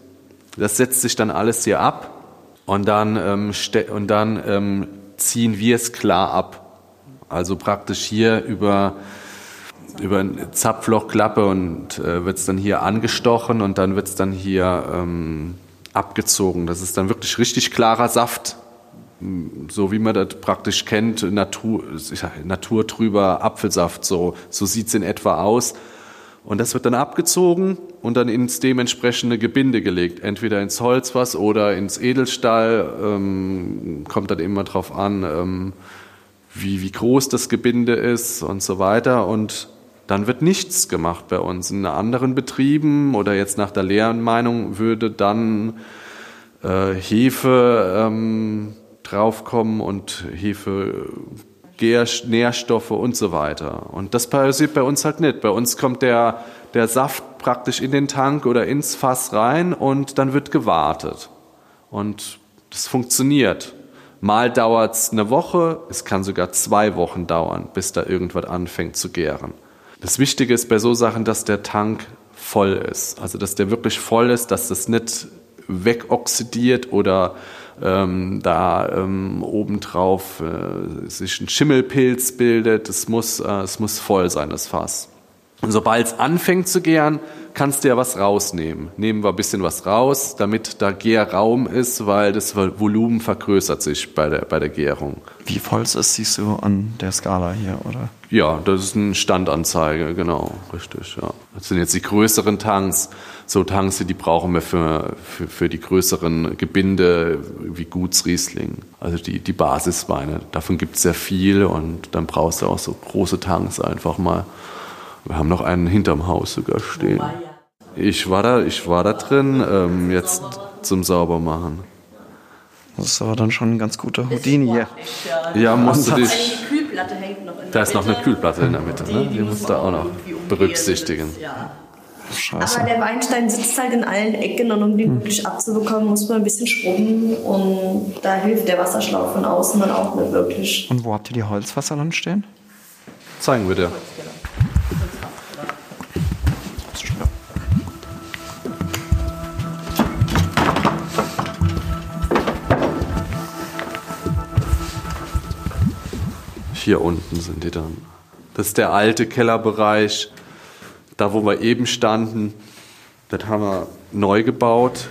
Speaker 2: Das setzt sich dann alles hier ab und dann, ähm, und dann ähm, ziehen wir es klar ab. Also praktisch hier über, über eine Zapflochklappe und äh, wird es dann hier angestochen und dann wird es dann hier ähm, abgezogen. Das ist dann wirklich richtig klarer Saft, so wie man das praktisch kennt, Natur, naturtrüber Apfelsaft, so, so sieht es in etwa aus. Und das wird dann abgezogen und dann ins dementsprechende Gebinde gelegt, entweder ins Holzfass oder ins Edelstahl, ähm, kommt dann immer drauf an, ähm, wie, wie groß das Gebinde ist und so weiter. Und dann wird nichts gemacht bei uns. In anderen Betrieben oder jetzt nach der Lehrmeinung würde dann äh, Hefe ähm, draufkommen und Hefe, Nährstoffe und so weiter. Und das passiert bei uns halt nicht. Bei uns kommt der, der Saft praktisch in den Tank oder ins Fass rein und dann wird gewartet. Und das funktioniert. Mal dauert es eine Woche, es kann sogar zwei Wochen dauern, bis da irgendwas anfängt zu gären. Das Wichtige ist bei so Sachen, dass der Tank voll ist. Also, dass der wirklich voll ist, dass das nicht wegoxidiert oder ähm, da ähm, obendrauf äh, sich ein Schimmelpilz bildet. Es muss, äh, es muss voll sein, das Fass. Und sobald es anfängt zu gären, kannst du ja was rausnehmen. Nehmen wir ein bisschen was raus, damit da Gärraum ist, weil das Volumen vergrößert sich bei der, bei der Gärung.
Speaker 1: Wie voll es ist, siehst du an der Skala hier, oder?
Speaker 2: Ja, das ist eine Standanzeige, genau, richtig. Ja. Das sind jetzt die größeren Tanks. So Tanks, die brauchen wir für, für, für die größeren Gebinde wie Gutsriesling, also die, die Basisweine. Davon gibt es sehr viel und dann brauchst du auch so große Tanks einfach mal. Wir haben noch einen hinterm Haus sogar stehen. Ich war da, ich war da drin, ähm, jetzt zum Saubermachen.
Speaker 1: Das ist aber dann schon ein ganz guter Houdini hier.
Speaker 2: Ja, musst du dich. Da ist noch eine. Kühlplatte in der Mitte, ne? Die musst du auch noch berücksichtigen.
Speaker 6: Ja.
Speaker 1: Scheiße.
Speaker 6: Aber der Weinstein sitzt halt in allen Ecken und um den wirklich abzubekommen, muss man ein bisschen schrubben und da hilft der Wasserschlauch von außen dann auch nicht wirklich.
Speaker 1: Und wo habt ihr die Holzfässer dann stehen?
Speaker 2: Zeigen wir dir. Hier unten sind die dann. Das ist der alte Kellerbereich. Da, wo wir eben standen, das haben wir neu gebaut.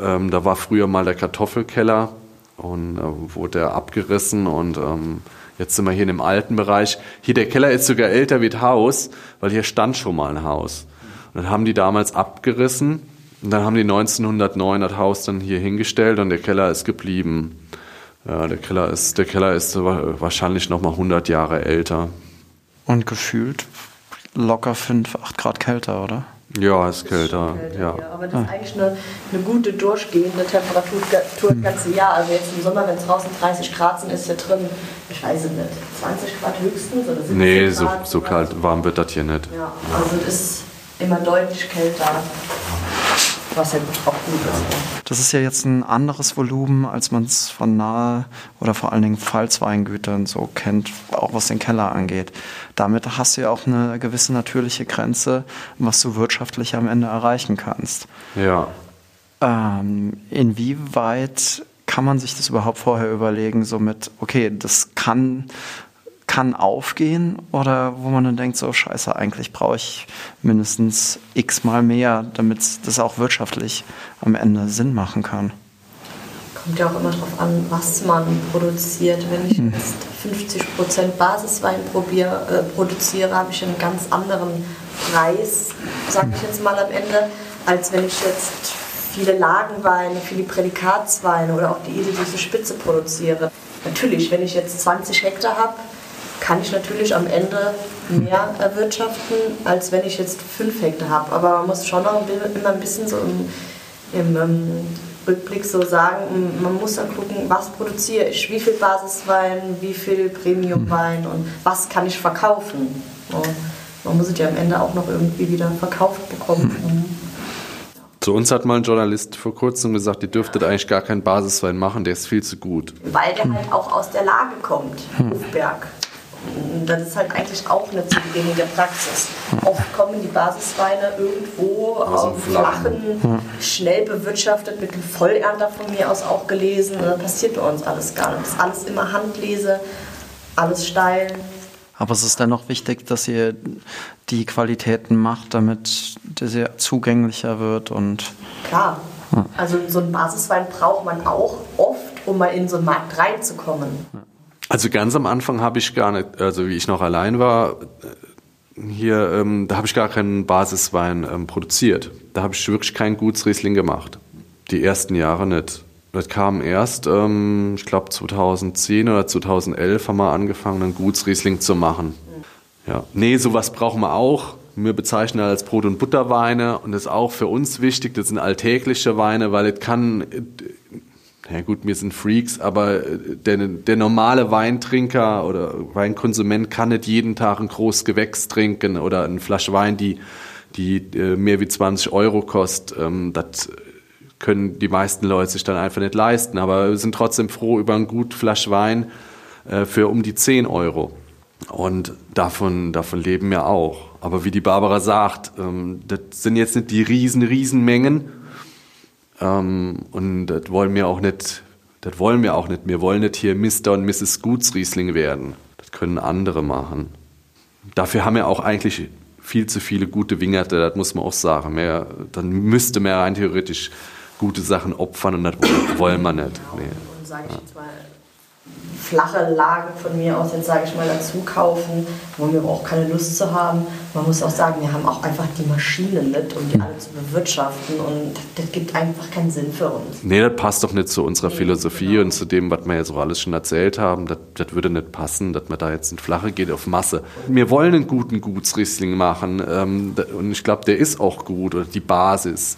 Speaker 2: Ähm, da war früher mal der Kartoffelkeller und äh, wurde der abgerissen und ähm, jetzt sind wir hier in dem alten Bereich. Hier der Keller ist sogar älter wie das Haus, weil hier stand schon mal ein Haus. Dann haben die damals abgerissen und dann haben die 1909 das Haus dann hier hingestellt und der Keller ist geblieben. Ja, der Keller ist, der Keller ist wahrscheinlich noch mal 100 Jahre älter.
Speaker 1: Und gefühlt locker 5, 8 Grad kälter, oder?
Speaker 2: Ja, ist kälter, ja.
Speaker 6: Aber das ist eigentlich eine, eine gute durchgehende Temperatur das ganze Jahr. Also jetzt im Sommer, wenn es draußen 30 Grad sind, ist hier drin, ich weiß es nicht, 20 Grad höchstens oder 17
Speaker 2: Nee, so,
Speaker 6: Grad.
Speaker 2: so kalt, warm wird das hier nicht.
Speaker 6: Ja, also das ist immer deutlich kälter, was ja auch gut ist.
Speaker 1: Das ist ja jetzt ein anderes Volumen, als man es von nahe oder vor allen Dingen Pfalzweingütern so kennt, auch was den Keller angeht. Damit hast du ja auch eine gewisse natürliche Grenze, was du wirtschaftlich am Ende erreichen kannst.
Speaker 2: Ja.
Speaker 1: Ähm, inwieweit kann man sich das überhaupt vorher überlegen, so mit, okay, das kann, kann aufgehen oder wo man dann denkt, so scheiße, eigentlich brauche ich mindestens x mal mehr, damit das auch wirtschaftlich am Ende Sinn machen kann.
Speaker 6: Kommt ja auch immer darauf an, was man produziert. Wenn ich jetzt 50% Basiswein probier, äh, produziere, habe ich einen ganz anderen Preis, sage ich jetzt mal am Ende, als wenn ich jetzt viele Lagenweine, viele Prädikatsweine oder auch die edelsüße Spitze produziere. Natürlich, wenn ich jetzt 20 Hektar habe, kann ich natürlich am Ende mehr erwirtschaften, als wenn ich jetzt 5 Hektar habe. Aber man muss schon noch immer ein bisschen so im, im ähm, Rückblick so sagen, man muss dann gucken, was produziere ich, wie viel Basiswein, wie viel Premiumwein und was kann ich verkaufen. Und man muss es ja am Ende auch noch irgendwie wieder verkauft bekommen.
Speaker 2: Zu uns hat mal ein Journalist vor kurzem gesagt, ihr dürftet eigentlich gar keinen Basiswein machen, der ist viel zu gut.
Speaker 6: Weil der halt auch aus der Lage kommt, Hofberg. Das ist halt eigentlich auch eine zu gängige Praxis. Oft kommen die Basisweine irgendwo
Speaker 2: dem
Speaker 6: auf
Speaker 2: Flachen.
Speaker 6: schnell bewirtschaftet, mit einem Vollernter von mir aus auch gelesen. Das passiert bei uns alles gar nicht. Das ist alles immer Handlese, alles steil.
Speaker 1: Aber es ist dennoch wichtig, dass ihr die Qualitäten macht, damit das ja zugänglicher wird und
Speaker 6: Klar. Also so einen Basiswein braucht man auch oft, um mal in so einen Markt reinzukommen.
Speaker 2: Also ganz am Anfang habe ich gar nicht, also wie ich noch allein war, hier, ähm, da habe ich gar keinen Basiswein ähm, produziert. Da habe ich wirklich keinen Gutsriesling gemacht. Die ersten Jahre nicht. Das kam erst, ähm, ich glaube 2010 oder 2011 haben wir angefangen, einen Gutsriesling zu machen. Ja. Nee, sowas brauchen wir auch. Wir bezeichnen das als Brot- und Butterweine und das ist auch für uns wichtig. Das sind alltägliche Weine, weil es kann, ja gut, wir sind Freaks, aber äh, der, der normale Weintrinker oder Weinkonsument kann nicht jeden Tag ein großes Gewächs trinken oder eine Flasche Wein, die, die äh, mehr wie 20 Euro kostet. Ähm, das können die meisten Leute sich dann einfach nicht leisten, aber wir sind trotzdem froh über eine gute Flasche Wein äh, für um die 10 Euro. Und davon, davon leben wir auch. Aber wie die Barbara sagt, ähm, das sind jetzt nicht die riesen, riesen Mengen. Ähm, und das wollen wir auch nicht, das wollen wir auch nicht. Wir wollen nicht hier Mr. und Mrs. Gutsriesling werden. Das können andere machen. Dafür haben wir auch eigentlich viel zu viele gute Wingerte, das muss man auch sagen. Mehr, dann müsste man rein theoretisch gute Sachen opfern und das wollen wir nicht. Nee.
Speaker 6: und sage ich jetzt mal flache Lagen von mir aus jetzt sage ich mal dazu kaufen, wo wir aber auch keine Lust zu haben. Man muss auch sagen, wir haben auch einfach die Maschinen nicht, um die alle zu bewirtschaften und das gibt einfach keinen Sinn für uns.
Speaker 2: Nee, das passt doch nicht zu unserer Philosophie und zu dem, was wir jetzt auch alles schon erzählt haben. Das, das würde nicht passen, dass man da jetzt in Flache geht auf Masse. Wir wollen einen guten Gutsriesling machen ähm, und ich glaube, der ist auch gut oder die Basis.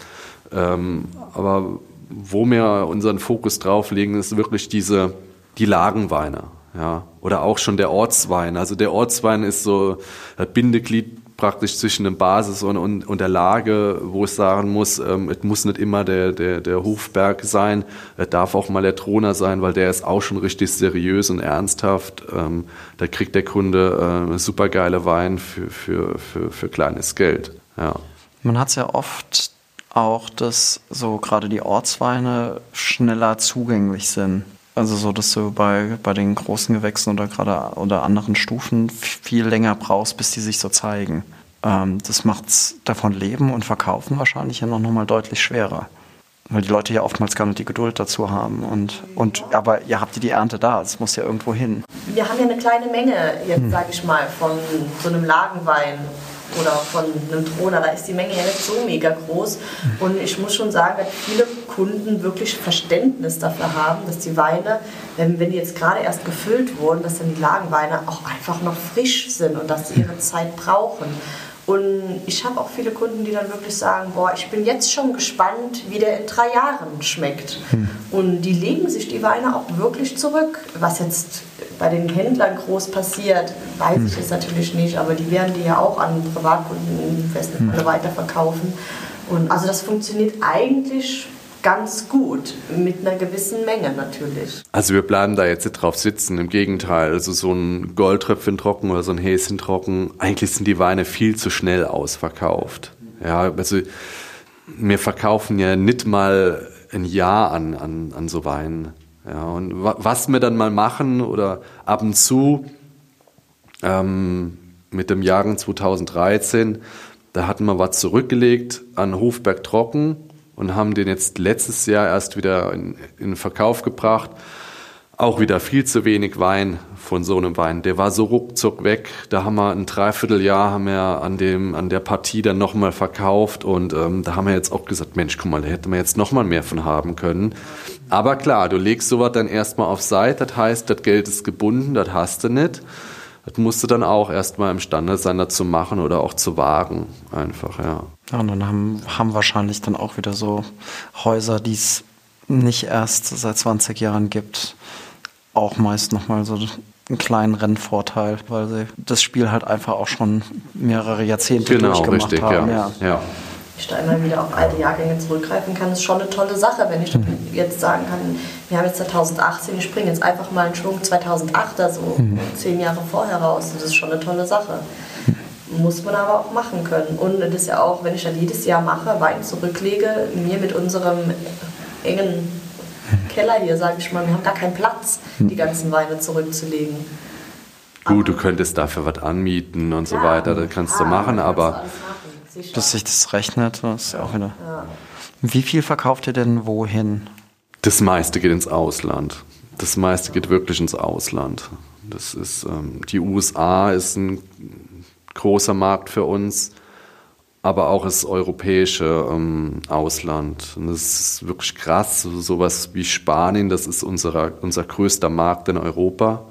Speaker 2: Ähm, aber wo wir unseren Fokus drauf legen, ist wirklich diese, die Lagenweine. Ja, oder auch schon der Ortswein. Also der Ortswein ist so das Bindeglied praktisch zwischen der Basis und, und, und der Lage, wo ich sagen muss, ähm, es muss nicht immer der, der, der Hofberg sein, es darf auch mal der Troner sein, weil der ist auch schon richtig seriös und ernsthaft. Ähm, da kriegt der Kunde äh, super geile Wein für, für, für, für kleines Geld. Ja.
Speaker 1: Man hat es ja oft auch, dass so gerade die Ortsweine schneller zugänglich sind. Also so, dass du bei, bei den großen Gewächsen oder gerade oder anderen Stufen viel länger brauchst, bis die sich so zeigen. Ähm, das macht's davon leben und verkaufen wahrscheinlich ja noch, noch mal deutlich schwerer. Weil die Leute ja oftmals gar nicht die Geduld dazu haben. Und, und, aber ihr habt ja die Ernte da, es muss ja irgendwo hin.
Speaker 6: Wir haben ja eine kleine Menge, jetzt hm. sage ich mal, von so einem Lagenwein oder von einem Troner, da ist die Menge ja nicht so mega groß. Und ich muss schon sagen, dass viele Kunden wirklich Verständnis dafür haben, dass die Weine, wenn, wenn die jetzt gerade erst gefüllt wurden, dass dann die Lagenweine auch einfach noch frisch sind und dass sie ihre Zeit brauchen. Und ich habe auch viele Kunden, die dann wirklich sagen, boah, ich bin jetzt schon gespannt, wie der in drei Jahren schmeckt. Hm. Und die legen sich die Weine auch wirklich zurück. Was jetzt bei den Händlern groß passiert, weiß hm. ich jetzt natürlich nicht, aber die werden die ja auch an Privatkunden Festnetze hm. weiterverkaufen. Und also das funktioniert eigentlich ganz gut, mit einer gewissen Menge natürlich.
Speaker 2: Also wir bleiben da jetzt nicht drauf sitzen, im Gegenteil. Also so ein Goldtröpfchen trocken oder so ein Häschen trocken, eigentlich sind die Weine viel zu schnell ausverkauft. Ja, also wir verkaufen ja nicht mal ein Jahr an, an, an so Weinen. Ja, und was wir dann mal machen oder ab und zu ähm, mit dem Jahrgang 2013, da hatten wir was zurückgelegt an Hofberg Trocken und haben den jetzt letztes Jahr erst wieder in, in Verkauf gebracht. Auch wieder viel zu wenig Wein von so einem Wein. Der war so ruckzuck weg. Da haben wir ein Dreivierteljahr haben wir an, dem, an der Partie dann nochmal verkauft und ähm, da haben wir jetzt auch gesagt, Mensch, guck mal, da hätten wir jetzt nochmal mehr von haben können. Aber klar, du legst sowas dann erstmal auf Seite, das heißt, das Geld ist gebunden, das hast du nicht. Das musst du dann auch erstmal imstande sein, das zu machen oder auch zu wagen. Einfach, ja.
Speaker 1: Ja, und dann haben, haben wahrscheinlich dann auch wieder so Häuser, die es nicht erst seit 20 Jahren gibt, auch meist nochmal so einen kleinen Rennvorteil, weil sie das Spiel halt einfach auch schon mehrere Jahrzehnte genau, durchgemacht richtig, haben.
Speaker 2: Ja. Ja. ja.
Speaker 6: Ich da immer wieder auf alte Jahrgänge zurückgreifen kann, ist schon eine tolle Sache, wenn ich mhm. jetzt sagen kann, wir haben jetzt 2018, ich springe jetzt einfach mal einen Schwung 2008, also mhm. zehn Jahre vorher raus. Das ist schon eine tolle Sache muss man aber auch machen können. Und das ist ja auch, wenn ich dann jedes Jahr mache, Wein zurücklege, mir mit unserem engen Keller hier, sage ich mal, wir haben gar keinen Platz, die ganzen Weine zurückzulegen.
Speaker 2: Gut, du könntest dafür was anmieten und ja, so weiter, das kannst ja, du machen, aber.
Speaker 1: Machen, dass sich das rechnet, das ist ja auch wieder. Ja. Wie viel verkauft ihr denn wohin?
Speaker 2: Das meiste geht ins Ausland. Das meiste geht wirklich ins Ausland. Das ist, ähm, die USA ist ein großer Markt für uns, aber auch das europäische ähm, Ausland. Und das ist wirklich krass. So, sowas wie Spanien, das ist unser, unser größter Markt in Europa.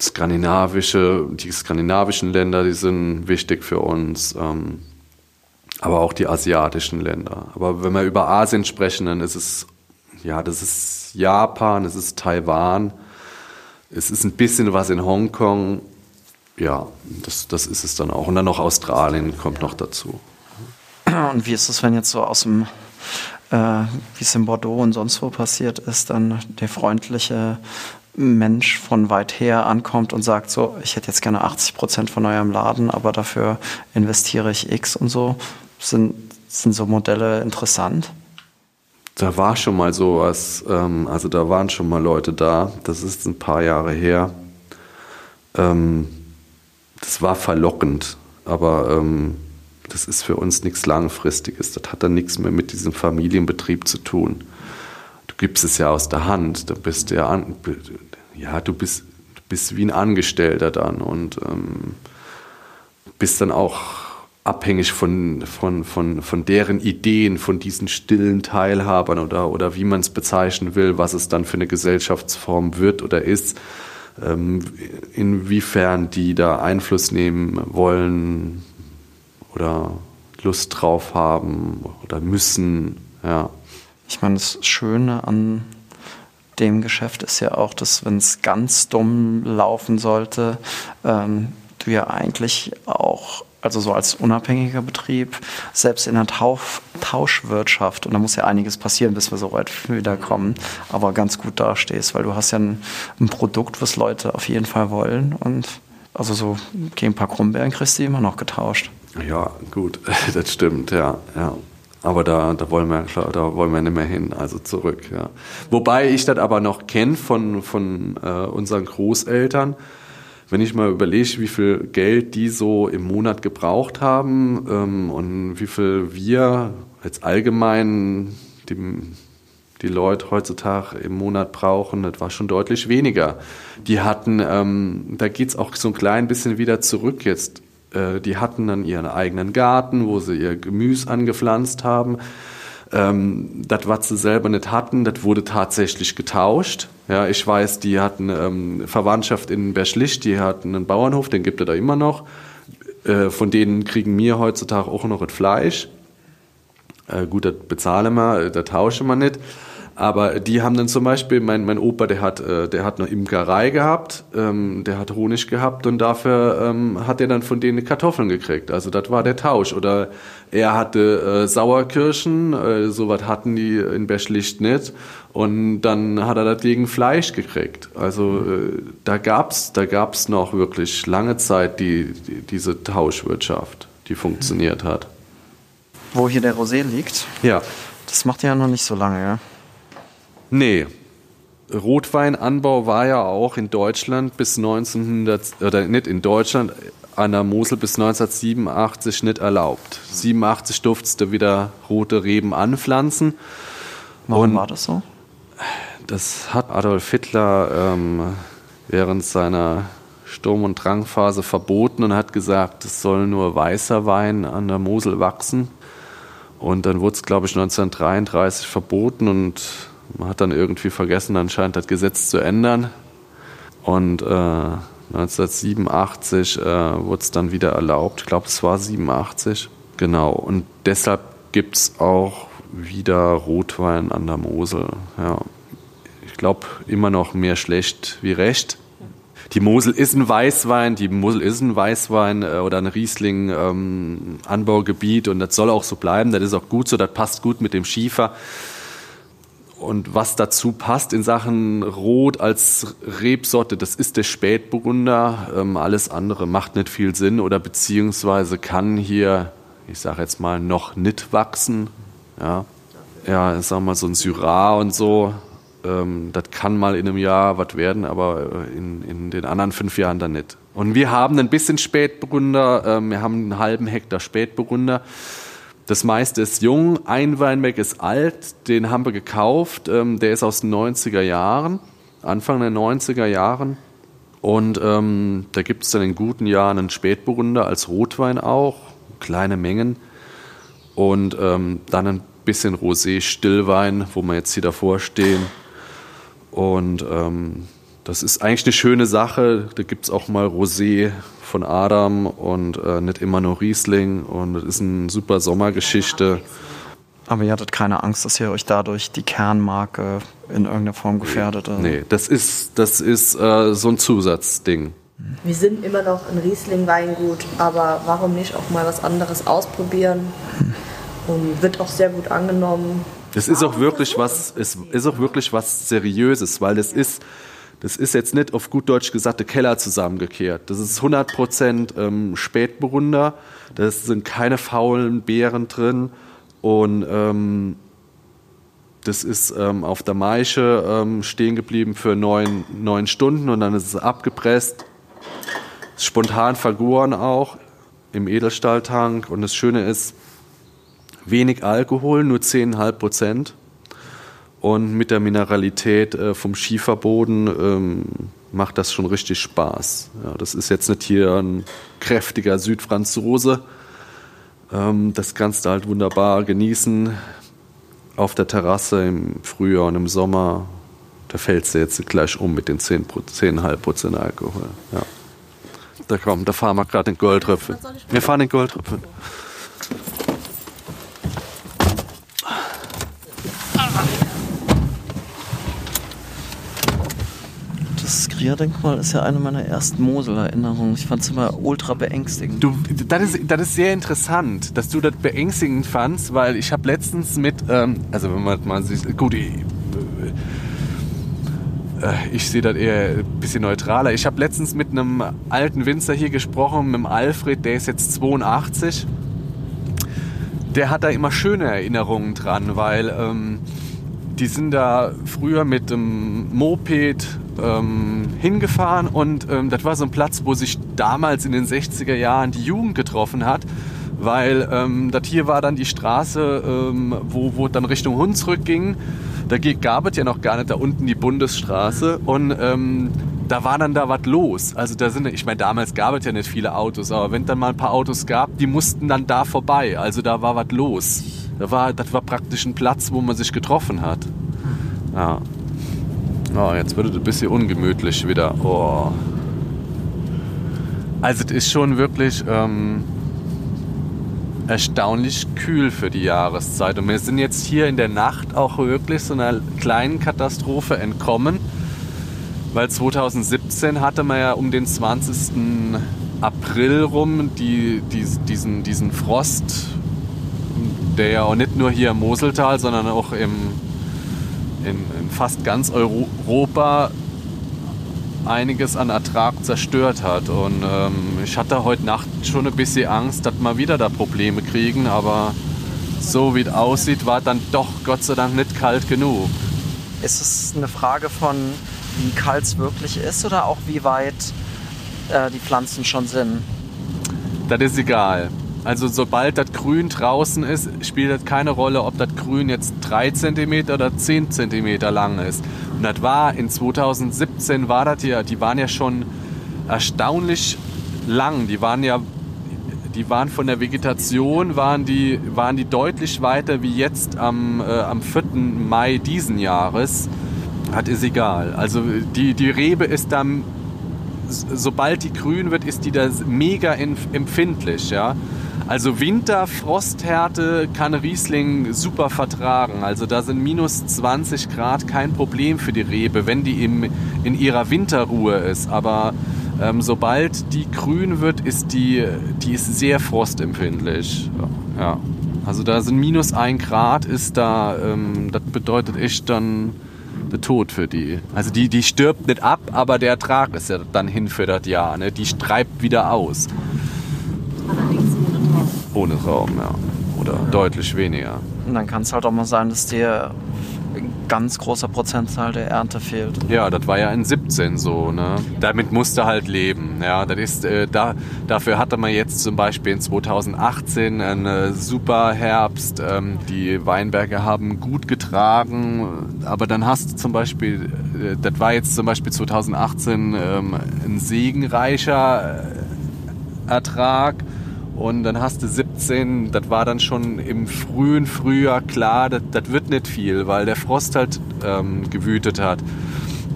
Speaker 2: Skandinavische, die skandinavischen Länder, die sind wichtig für uns, ähm, aber auch die asiatischen Länder. Aber wenn wir über Asien sprechen, dann ist es, ja, das ist Japan, es ist Taiwan, es ist ein bisschen was in Hongkong, ja, das, das ist es dann auch. Und dann noch Australien kommt noch dazu.
Speaker 1: Und wie ist es, wenn jetzt so aus dem, äh, wie es in Bordeaux und sonst wo passiert ist, dann der freundliche Mensch von weit her ankommt und sagt so, ich hätte jetzt gerne 80 Prozent von eurem Laden, aber dafür investiere ich X und so. Sind, sind so Modelle interessant?
Speaker 2: Da war schon mal sowas, ähm, also da waren schon mal Leute da, das ist ein paar Jahre her. Ähm, das war verlockend, aber ähm, das ist für uns nichts Langfristiges. Das hat dann nichts mehr mit diesem Familienbetrieb zu tun. Du gibst es ja aus der Hand, du bist ja, an, ja du bist, du bist wie ein Angestellter dann und ähm, bist dann auch abhängig von, von, von, von deren Ideen, von diesen stillen Teilhabern oder, oder wie man es bezeichnen will, was es dann für eine Gesellschaftsform wird oder ist. Ähm, inwiefern die da Einfluss nehmen wollen oder Lust drauf haben oder müssen. Ja.
Speaker 1: Ich meine, das Schöne an dem Geschäft ist ja auch, dass wenn es ganz dumm laufen sollte, ähm, du ja eigentlich auch also so als unabhängiger Betrieb, selbst in der Tausch Tauschwirtschaft, und da muss ja einiges passieren, bis wir so weit wieder kommen, aber ganz gut dastehst, weil du hast ja ein, ein Produkt, was Leute auf jeden Fall wollen und also so gegen ein paar Krummbeeren kriegst du immer noch getauscht.
Speaker 2: Ja, gut, das stimmt, ja, ja. Aber da, da wollen wir da wollen wir nicht mehr hin, also zurück, ja. Wobei ich das aber noch kenne von, von äh, unseren Großeltern, wenn ich mal überlege, wie viel Geld die so im Monat gebraucht haben ähm, und wie viel wir als allgemein die, die Leute heutzutage im Monat brauchen, das war schon deutlich weniger. Die hatten, ähm, da geht's auch so ein klein bisschen wieder zurück jetzt. Äh, die hatten dann ihren eigenen Garten, wo sie ihr Gemüse angepflanzt haben. Ähm, das, was sie selber nicht hatten, das wurde tatsächlich getauscht. Ja, ich weiß, die hatten ähm, Verwandtschaft in Berschlicht, die hatten einen Bauernhof, den gibt es da immer noch. Äh, von denen kriegen wir heutzutage auch noch das Fleisch. Äh, gut, das bezahlen wir, das tauschen wir nicht. Aber die haben dann zum Beispiel, mein, mein Opa, der hat, äh, der hat eine Imkerei gehabt, ähm, der hat Honig gehabt und dafür ähm, hat er dann von denen Kartoffeln gekriegt. Also das war der Tausch. Oder er hatte äh, Sauerkirschen, äh, sowas hatten die in Beschlicht nicht. Und dann hat er das gegen Fleisch gekriegt. Also äh, da gab's da gab's noch wirklich lange Zeit die, die, diese Tauschwirtschaft, die funktioniert hat.
Speaker 1: Wo hier der Rosé liegt?
Speaker 2: Ja.
Speaker 1: Das macht ja noch nicht so lange, ja?
Speaker 2: Nee. Rotweinanbau war ja auch in Deutschland bis 1900, oder nicht in Deutschland, an der Mosel bis 1987 nicht erlaubt. 87 durfte du wieder rote Reben anpflanzen.
Speaker 1: Warum Und war das so?
Speaker 2: Das hat Adolf Hitler ähm, während seiner Sturm- und Drangphase verboten und hat gesagt, es soll nur weißer Wein an der Mosel wachsen. Und dann wurde es, glaube ich, 1933 verboten und man hat dann irgendwie vergessen, anscheinend das Gesetz zu ändern. Und äh, 1987 äh, wurde es dann wieder erlaubt. Ich glaube, es war 87. Genau. Und deshalb gibt es auch wieder Rotwein an der Mosel. Ja. Ich glaube, immer noch mehr schlecht wie recht. Die Mosel ist ein Weißwein, die Mosel ist ein Weißwein äh, oder ein Riesling-Anbaugebiet ähm, und das soll auch so bleiben. Das ist auch gut so, das passt gut mit dem Schiefer und was dazu passt in Sachen Rot als Rebsorte, das ist der Spätburgunder. Ähm, alles andere macht nicht viel Sinn oder beziehungsweise kann hier, ich sage jetzt mal, noch nicht wachsen. Ja, ja ich sag mal so ein Syrah und so. Ähm, das kann mal in einem Jahr was werden, aber äh, in, in den anderen fünf Jahren dann nicht. Und wir haben ein bisschen Spätburgunder. Ähm, wir haben einen halben Hektar Spätburgunder. Das meiste ist jung, ein Weinberg ist alt, den haben wir gekauft, ähm, der ist aus den 90er Jahren, Anfang der 90er Jahren. Und ähm, da gibt es dann in guten Jahren einen Spätburgunder als Rotwein auch, kleine Mengen. Und ähm, dann ein bisschen Rosé, Stillwein, wo wir jetzt hier davor stehen. Und ähm, das ist eigentlich eine schöne Sache. Da gibt es auch mal Rosé von Adam und äh, nicht immer nur Riesling und das ist eine super Sommergeschichte.
Speaker 1: Aber ihr hattet keine Angst, dass ihr euch dadurch die Kernmarke in irgendeiner Form gefährdet?
Speaker 2: Also? Nee, das ist, das ist äh, so ein Zusatzding.
Speaker 6: Wir sind immer noch ein Riesling-Weingut, aber warum nicht auch mal was anderes ausprobieren? Und wird auch sehr gut angenommen.
Speaker 2: Das ist auch wirklich was, es ist auch wirklich was Seriöses, weil es ist das ist jetzt nicht auf gut Deutsch gesagt der Keller zusammengekehrt. Das ist 100% ähm, Spätburgunder. Da sind keine faulen Beeren drin. Und ähm, das ist ähm, auf der Maische ähm, stehen geblieben für neun, neun Stunden und dann ist es abgepresst. Spontan vergoren auch im Edelstahltank. Und das Schöne ist, wenig Alkohol, nur 10,5 Prozent und mit der Mineralität äh, vom Schieferboden ähm, macht das schon richtig Spaß. Ja, das ist jetzt nicht hier ein kräftiger Südfranzose. Ähm, das kannst du halt wunderbar genießen auf der Terrasse im Frühjahr und im Sommer. Da fällst du jetzt gleich um mit den 10,5 Prozent Alkohol. Ja. Da kommt, da fahren wir gerade den Goldröpfen. Wir fahren den Goldröpfen.
Speaker 1: Das Skrier-Denkmal ist ja eine meiner ersten Mosel-Erinnerungen. Ich fand es immer ultra beängstigend.
Speaker 2: Du, das ist, das ist sehr interessant, dass du das beängstigend fandst, weil ich habe letztens mit, ähm, also wenn man mal sieht, gut, ich, äh, ich sehe das eher ein bisschen neutraler. Ich habe letztens mit einem alten Winzer hier gesprochen, mit dem Alfred, der ist jetzt 82. Der hat da immer schöne Erinnerungen dran, weil ähm, die sind da früher mit dem Moped ähm, hingefahren und ähm, das war so ein Platz, wo sich damals in den 60er Jahren die Jugend getroffen hat, weil ähm, das hier war dann die Straße, ähm, wo, wo dann Richtung Hunsrück ging. Da gab es ja noch gar nicht da unten die Bundesstraße und ähm, da war dann da was los. Also da sind, ich meine, damals gab es ja nicht viele Autos, aber wenn dann mal ein paar Autos gab, die mussten dann da vorbei. Also da war was los. Da war, das war praktisch ein Platz, wo man sich getroffen hat. Ja. Oh, jetzt wird es ein bisschen ungemütlich wieder. Oh. Also es ist schon wirklich ähm, erstaunlich kühl für die Jahreszeit. Und wir sind jetzt hier in der Nacht auch wirklich so einer kleinen Katastrophe entkommen. Weil 2017 hatte man ja um den 20. April rum die, die, diesen, diesen Frost der ja auch nicht nur hier im Moseltal, sondern auch im, in, in fast ganz Europa einiges an Ertrag zerstört hat. Und ähm, ich hatte heute Nacht schon ein bisschen Angst, dass wir wieder da Probleme kriegen, aber so wie es aussieht, war dann doch Gott sei Dank nicht kalt genug.
Speaker 1: Ist es eine Frage von, wie kalt es wirklich ist oder auch wie weit äh, die Pflanzen schon sind?
Speaker 2: Das ist egal. Also sobald das Grün draußen ist, spielt das keine Rolle, ob das Grün jetzt 3 cm oder 10 cm lang ist. Und das war in 2017 war das ja, die waren ja schon erstaunlich lang. Die waren ja, die waren von der Vegetation waren die, waren die deutlich weiter wie jetzt am, äh, am 4. Mai diesen Jahres. Das ist egal. Also die, die Rebe ist dann, sobald die grün wird, ist die da mega empfindlich, ja. Also Winter, Frosthärte kann Riesling super vertragen. Also da sind minus 20 Grad kein Problem für die Rebe, wenn die im, in ihrer Winterruhe ist. Aber ähm, sobald die grün wird, ist die, die ist sehr frostempfindlich. Ja. Also da sind minus 1 Grad ist da, ähm, das bedeutet echt dann der Tod für die. Also die, die stirbt nicht ab, aber der Ertrag ist ja dann hin für das Jahr. Ne? Die streibt wieder aus. Ohne Raum, ja. Oder ja. deutlich weniger.
Speaker 1: Und dann kann es halt auch mal sein, dass dir ein ganz großer Prozentzahl der Ernte fehlt.
Speaker 2: Ja, das war ja in 17 so. Ne? Damit musste halt leben. Ja, das ist, äh, da, dafür hatte man jetzt zum Beispiel in 2018 einen super Herbst. Ähm, die Weinberge haben gut getragen, aber dann hast du zum Beispiel, äh, das war jetzt zum Beispiel 2018 ähm, ein segenreicher äh, Ertrag und dann hast du 17, das war dann schon im frühen Frühjahr klar, das, wird nicht viel, weil der Frost halt ähm, gewütet hat.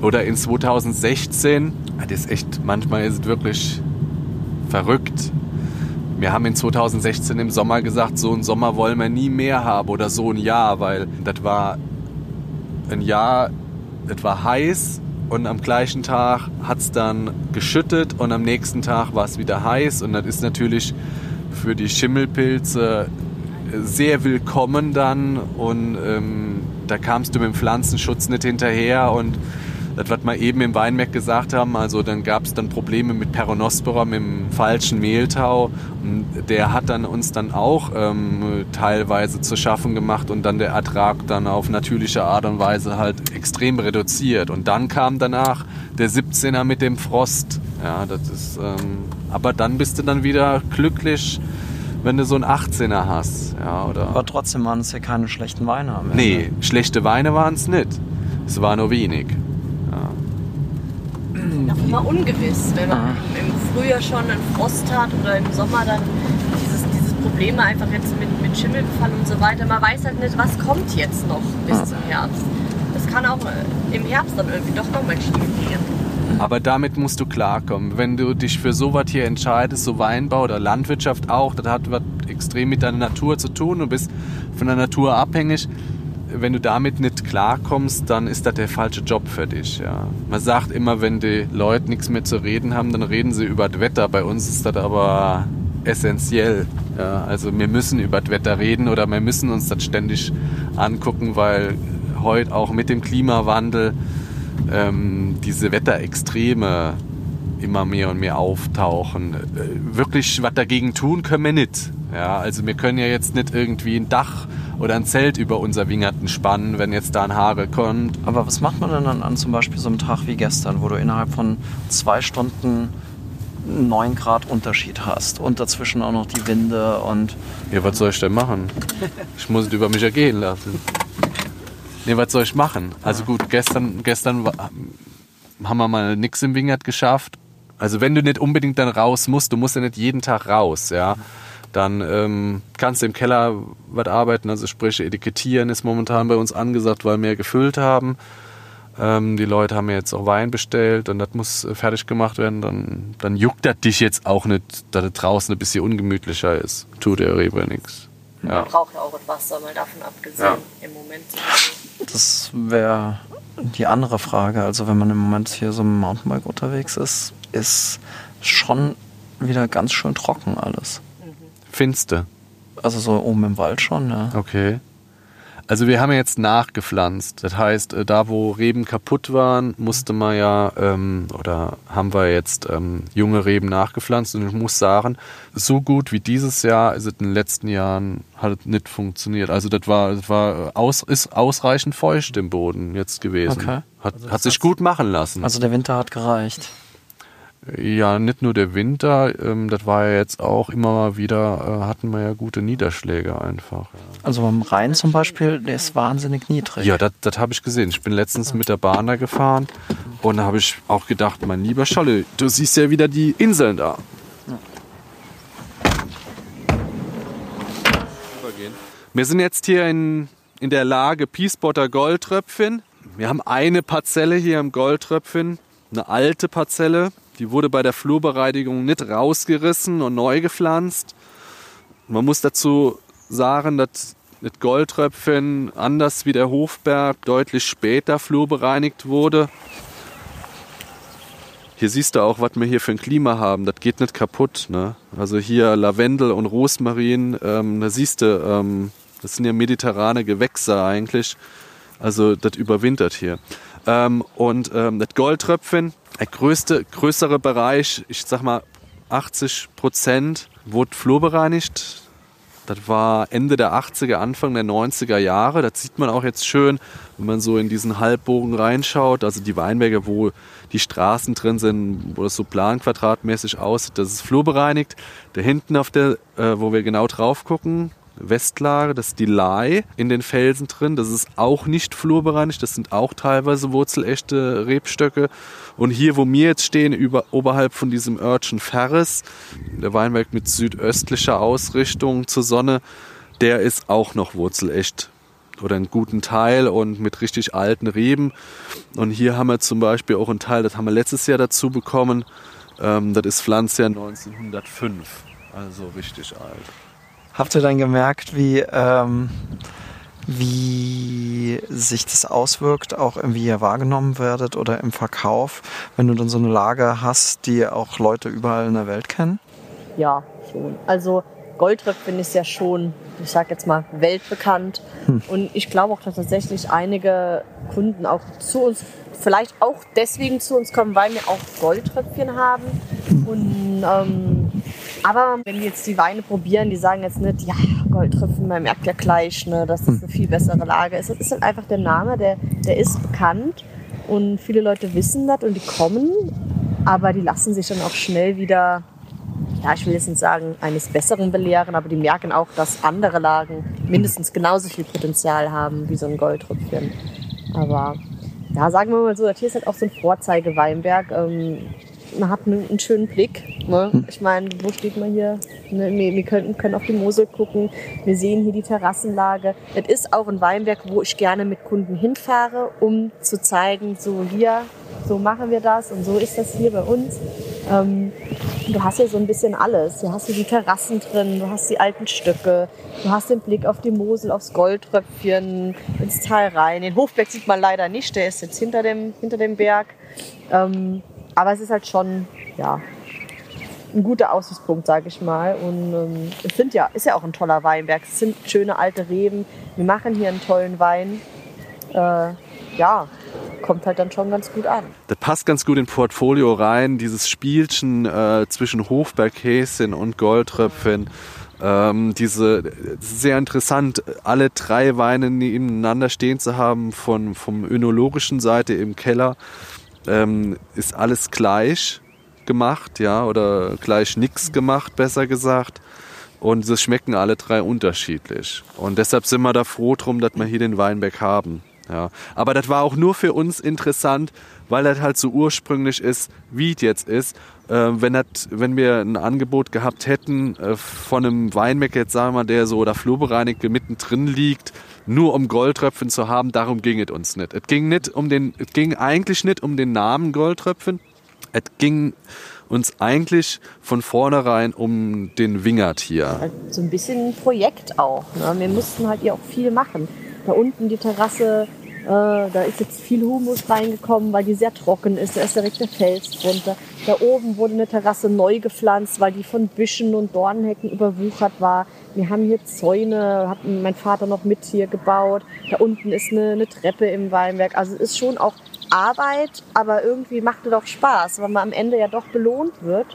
Speaker 2: Oder in 2016, das ist echt, manchmal ist es wirklich verrückt. Wir haben in 2016 im Sommer gesagt, so einen Sommer wollen wir nie mehr haben oder so ein Jahr, weil das war ein Jahr, das war heiß und am gleichen Tag hat es dann geschüttet und am nächsten Tag war es wieder heiß und das ist natürlich für die Schimmelpilze sehr willkommen dann und ähm, da kamst du mit dem Pflanzenschutz nicht hinterher und das, was wir eben im Weinberg gesagt haben, also dann gab es dann Probleme mit Peronospora, mit dem falschen Mehltau. Und der hat dann uns dann auch ähm, teilweise zu schaffen gemacht und dann der Ertrag dann auf natürliche Art und Weise halt extrem reduziert. Und dann kam danach der 17er mit dem Frost. Ja, das ist, ähm, aber dann bist du dann wieder glücklich, wenn du so einen 18er hast. Ja, oder
Speaker 1: aber trotzdem waren es ja keine schlechten Weine. Am
Speaker 2: Nee, schlechte Weine waren es nicht. Es war nur wenig.
Speaker 6: Immer ungewiss, wenn man ah. im, Frühjahr schon einen Frost hat oder im Sommer dann dieses, dieses Problem einfach jetzt mit, mit Schimmelbefall und so weiter. Man weiß halt nicht, was kommt jetzt noch bis ah. zum Herbst. Das kann auch äh, im Herbst dann irgendwie doch nochmal schief gehen.
Speaker 2: Aber damit musst du klarkommen. Wenn du dich für sowas hier entscheidest, so Weinbau oder Landwirtschaft auch, das hat was extrem mit deiner Natur zu tun. Du bist von der Natur abhängig. Wenn du damit nicht klarkommst, dann ist das der falsche Job für dich. Ja. Man sagt immer, wenn die Leute nichts mehr zu reden haben, dann reden sie über das Wetter. Bei uns ist das aber essentiell. Ja. Also wir müssen über das Wetter reden oder wir müssen uns das ständig angucken, weil heute auch mit dem Klimawandel ähm, diese Wetterextreme immer mehr und mehr auftauchen. Äh, wirklich was dagegen tun können wir nicht. Ja, also wir können ja jetzt nicht irgendwie ein Dach oder ein Zelt über unser Wingerten spannen, wenn jetzt da ein Haare kommt.
Speaker 1: Aber was macht man denn dann an zum Beispiel so einem Tag wie gestern, wo du innerhalb von zwei Stunden 9 Grad Unterschied hast und dazwischen auch noch die Winde und...
Speaker 2: Ja, was soll ich denn machen? Ich muss es über mich ergehen lassen. Nee, was soll ich machen? Also gut, gestern, gestern haben wir mal nichts im Wingert geschafft. Also wenn du nicht unbedingt dann raus musst, du musst ja nicht jeden Tag raus, ja. Dann ähm, kannst du im Keller was arbeiten, also sprich Etikettieren ist momentan bei uns angesagt, weil wir gefüllt haben. Ähm, die Leute haben jetzt auch Wein bestellt und das muss äh, fertig gemacht werden. Dann, dann juckt das dich jetzt auch nicht, dass es draußen ein bisschen ungemütlicher ist. Tut der Rewe nichts.
Speaker 6: Ja. Man braucht ja auch das Wasser, mal davon abgesehen. Ja. Im Moment.
Speaker 1: Das wäre die andere Frage. Also wenn man im Moment hier so im Mountainbike unterwegs ist, ist schon wieder ganz schön trocken alles.
Speaker 2: Finste.
Speaker 1: Also so oben im Wald schon, ja.
Speaker 2: Okay. Also wir haben jetzt nachgepflanzt. Das heißt, äh, da wo Reben kaputt waren, musste man ja, ähm, oder haben wir jetzt ähm, junge Reben nachgepflanzt. Und ich muss sagen, so gut wie dieses Jahr ist es in den letzten Jahren hat nicht funktioniert. Also das war, das war aus, ist ausreichend feucht im Boden jetzt gewesen. Okay. Hat, also hat sich gut machen lassen.
Speaker 1: Also der Winter hat gereicht.
Speaker 2: Ja, nicht nur der Winter, ähm, das war ja jetzt auch immer mal wieder, äh, hatten wir ja gute Niederschläge einfach.
Speaker 1: Also beim Rhein zum Beispiel, der ist wahnsinnig niedrig.
Speaker 2: Ja, das, habe ich gesehen. Ich bin letztens mit der Bahn da gefahren und da habe ich auch gedacht, mein lieber Scholle, du siehst ja wieder die Inseln da. Wir sind jetzt hier in, in der Lage Piesbotter Goldtröpfchen. Wir haben eine Parzelle hier im Goldtröpfchen, eine alte Parzelle die wurde bei der Flurbereinigung nicht rausgerissen und neu gepflanzt. Man muss dazu sagen, dass das Goldtröpfchen anders wie der Hofberg deutlich später flurbereinigt wurde. Hier siehst du auch, was wir hier für ein Klima haben. Das geht nicht kaputt. Ne? Also hier Lavendel und Rosmarin, ähm, da siehst du, ähm, das sind ja mediterrane Gewächse eigentlich. Also das überwintert hier. Ähm, und ähm, das Goldtröpfchen, der größte, größere Bereich, ich sag mal 80 Prozent, wurde flurbereinigt. Das war Ende der 80er, Anfang der 90er Jahre. Das sieht man auch jetzt schön, wenn man so in diesen Halbbogen reinschaut. Also die Weinberge, wo die Straßen drin sind, wo das so planquadratmäßig aussieht, das ist flurbereinigt. Da hinten auf der, äh, wo wir genau drauf gucken, Westlage, das ist die Lei in den Felsen drin. Das ist auch nicht flurbereinigt, das sind auch teilweise wurzelechte Rebstöcke. Und hier, wo wir jetzt stehen, über, oberhalb von diesem Örtchen Ferris, der Weinberg mit südöstlicher Ausrichtung zur Sonne, der ist auch noch wurzelecht oder einen guten Teil und mit richtig alten Reben. Und hier haben wir zum Beispiel auch einen Teil, das haben wir letztes Jahr dazu bekommen. Ähm, das ist Pflanzjahr 1905, also richtig alt.
Speaker 1: Habt ihr dann gemerkt, wie, ähm, wie sich das auswirkt, auch wie ihr wahrgenommen werdet oder im Verkauf, wenn du dann so eine Lage hast, die auch Leute überall in der Welt kennen?
Speaker 6: Ja, schon. Also Goldtröpfchen ist ja schon, ich sag jetzt mal, weltbekannt. Hm. Und ich glaube auch, dass tatsächlich einige Kunden auch zu uns, vielleicht auch deswegen zu uns kommen, weil wir auch Goldtröpfchen haben. Hm. Und ähm, aber wenn die jetzt die Weine probieren, die sagen jetzt nicht, ja, Goldtrüffel, man merkt ja gleich, ne, dass das eine viel bessere Lage ist. Das ist halt einfach der Name, der, der ist bekannt und viele Leute wissen das und die kommen, aber die lassen sich dann auch schnell wieder, ja, ich will jetzt nicht sagen, eines Besseren belehren, aber die merken auch, dass andere Lagen mindestens genauso viel Potenzial haben wie so ein Goldtrüpfchen. Aber ja, sagen wir mal so, das hier ist halt auch so ein Vorzeigeweinberg. Ähm, man hat einen, schönen Blick. Ne? Hm. Ich meine, wo steht man hier? Ne, wir, können, können auf die Mosel gucken. Wir sehen hier die Terrassenlage. Es ist auch ein Weinberg, wo ich gerne mit Kunden hinfahre, um zu zeigen, so hier, so machen wir das und so ist das hier bei uns. Ähm, du hast hier so ein bisschen alles. Du hast hier die Terrassen drin, du hast die alten Stücke, du hast den Blick auf die Mosel, aufs Goldtröpfchen, ins Tal rein. Den Hofberg sieht man leider nicht, der ist jetzt hinter dem, hinter dem Berg. Ähm, aber es ist halt schon, ja, ein guter Aussichtspunkt, sage ich mal. Und ähm, es sind ja, ist ja auch ein toller Weinberg. Es sind schöne alte Reben. Wir machen hier einen tollen Wein. Äh, ja, kommt halt dann schon ganz gut an.
Speaker 2: Das passt ganz gut in Portfolio rein, dieses Spielchen äh, zwischen Hofberghäschen und Goldtröpfchen. Ähm, diese sehr interessant, alle drei Weine nebeneinander stehen zu haben, von vom önologischen Seite im Keller, ähm, ist alles gleich gemacht, ja, oder gleich nix gemacht, besser gesagt. Und es schmecken alle drei unterschiedlich. Und deshalb sind wir da froh drum, dass wir hier den Weinberg haben. Ja. Aber das war auch nur für uns interessant, weil das halt so ursprünglich ist, wie es jetzt ist. Äh, wenn, das, wenn wir ein Angebot gehabt hätten äh, von einem Weinberg, jetzt sagen wir mal, der so oder flurbereinigt mittendrin liegt, nur um Goldtröpfen zu haben, darum ging es uns nicht. Es ging, nicht um den, es ging eigentlich nicht um den Namen Goldtröpfen. Es ging uns eigentlich von vornherein um den Wingert hier.
Speaker 6: Halt so ein bisschen ein Projekt auch. Ne? Wir mussten halt hier auch viel machen. Da unten die Terrasse, äh, da ist jetzt viel Humus reingekommen, weil die sehr trocken ist. Da ist direkt der Fels drunter. Da oben wurde eine Terrasse neu gepflanzt, weil die von Büschen und Dornhecken überwuchert war. Wir haben hier Zäune, hat mein Vater noch mit hier gebaut. Da unten ist eine, eine Treppe im Weinberg. Also es ist schon auch Arbeit, aber irgendwie macht es doch Spaß, weil man am Ende ja doch belohnt wird.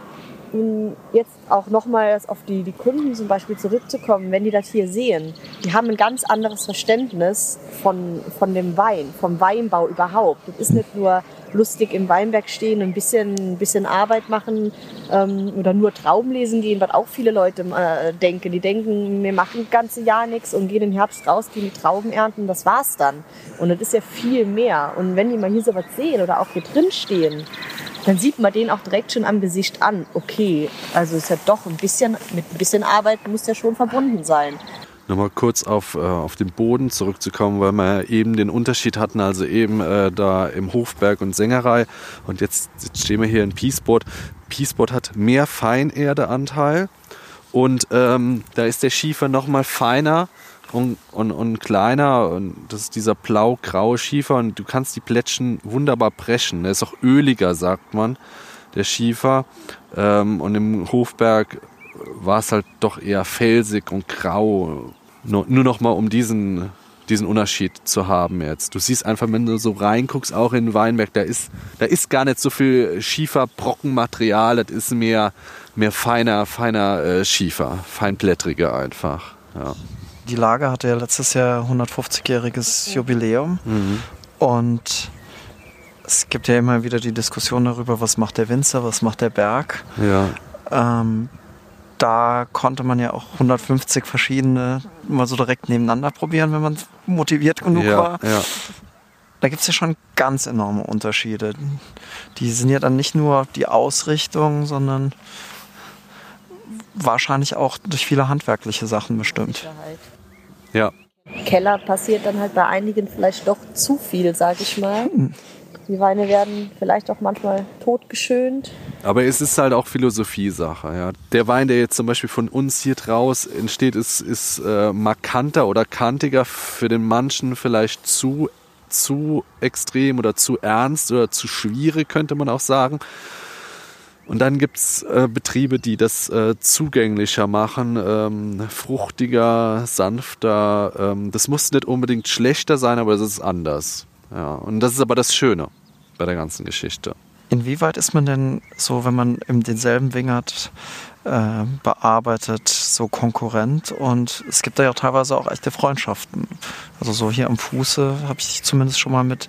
Speaker 6: Jetzt auch nochmals auf die, die Kunden zum Beispiel zurückzukommen, wenn die das hier sehen, die haben ein ganz anderes Verständnis von, von dem Wein, vom Weinbau überhaupt. Das ist nicht nur lustig im Weinberg stehen, ein bisschen, ein bisschen Arbeit machen ähm, oder nur Trauben lesen gehen, was auch viele Leute äh, denken. Die denken, wir machen das ganze Jahr nichts und gehen im Herbst raus, gehen die Trauben ernten, das war's dann. Und das ist ja viel mehr. Und wenn die mal hier so was sehen oder auch hier drin stehen, dann sieht man den auch direkt schon am Gesicht an. Okay, also ist ja doch ein bisschen, mit ein bisschen Arbeit muss ja schon verbunden sein.
Speaker 2: Nochmal kurz auf, äh, auf den Boden zurückzukommen, weil wir eben den Unterschied hatten, also eben äh, da im Hofberg und Sängerei und jetzt, jetzt stehen wir hier in Peaceboard. Peaceboard hat mehr Feinerdeanteil und ähm, da ist der Schiefer nochmal feiner und, und, und kleiner und das ist dieser blau-graue Schiefer und du kannst die Plättchen wunderbar brechen. Der ist auch öliger, sagt man, der Schiefer. Ähm, und im Hofberg war es halt doch eher felsig und grau. Nur, nur noch mal um diesen, diesen Unterschied zu haben jetzt. Du siehst einfach, wenn du so reinguckst, auch in Weinberg, da ist, da ist gar nicht so viel Schieferbrockenmaterial, das ist mehr, mehr feiner, feiner äh, Schiefer, feinblättriger einfach. Ja.
Speaker 1: Die Lage hatte ja letztes Jahr 150-jähriges Jubiläum
Speaker 2: Mhm.
Speaker 1: und es gibt ja immer wieder die Diskussion darüber, was macht der Winzer, was macht der Berg.
Speaker 2: Ja.
Speaker 1: Ähm, da konnte man ja auch 150 verschiedene mal so direkt nebeneinander probieren, wenn man motiviert genug
Speaker 2: ja,
Speaker 1: war.
Speaker 2: ja.
Speaker 1: Da gibt es ja schon ganz enorme Unterschiede. Die sind ja dann nicht nur die Ausrichtung, sondern wahrscheinlich auch durch viele handwerkliche Sachen bestimmt.
Speaker 2: ja.
Speaker 6: Keller passiert dann halt bei einigen vielleicht doch zu viel, sag ich mal. Die Weine werden vielleicht auch manchmal totgeschönt.
Speaker 2: Aber es ist halt auch Philosophie-Sache. Ja. Der Wein, der jetzt zum Beispiel von uns hier draus entsteht, ist, ist äh, markanter oder kantiger für den manchen vielleicht zu, zu extrem oder zu ernst oder zu schwierig, könnte man auch sagen. Und dann gibt es äh, Betriebe, die das äh, zugänglicher machen, ähm, fruchtiger, sanfter. Ähm, das muss nicht unbedingt schlechter sein, aber es ist anders. Ja. Und das ist aber das Schöne bei der ganzen Geschichte.
Speaker 1: Inwieweit ist man denn so, wenn man eben denselben Wingert äh, bearbeitet, so Konkurrent? Und es gibt da ja teilweise auch echte Freundschaften. Also so hier am Fuße habe ich zumindest schon mal mit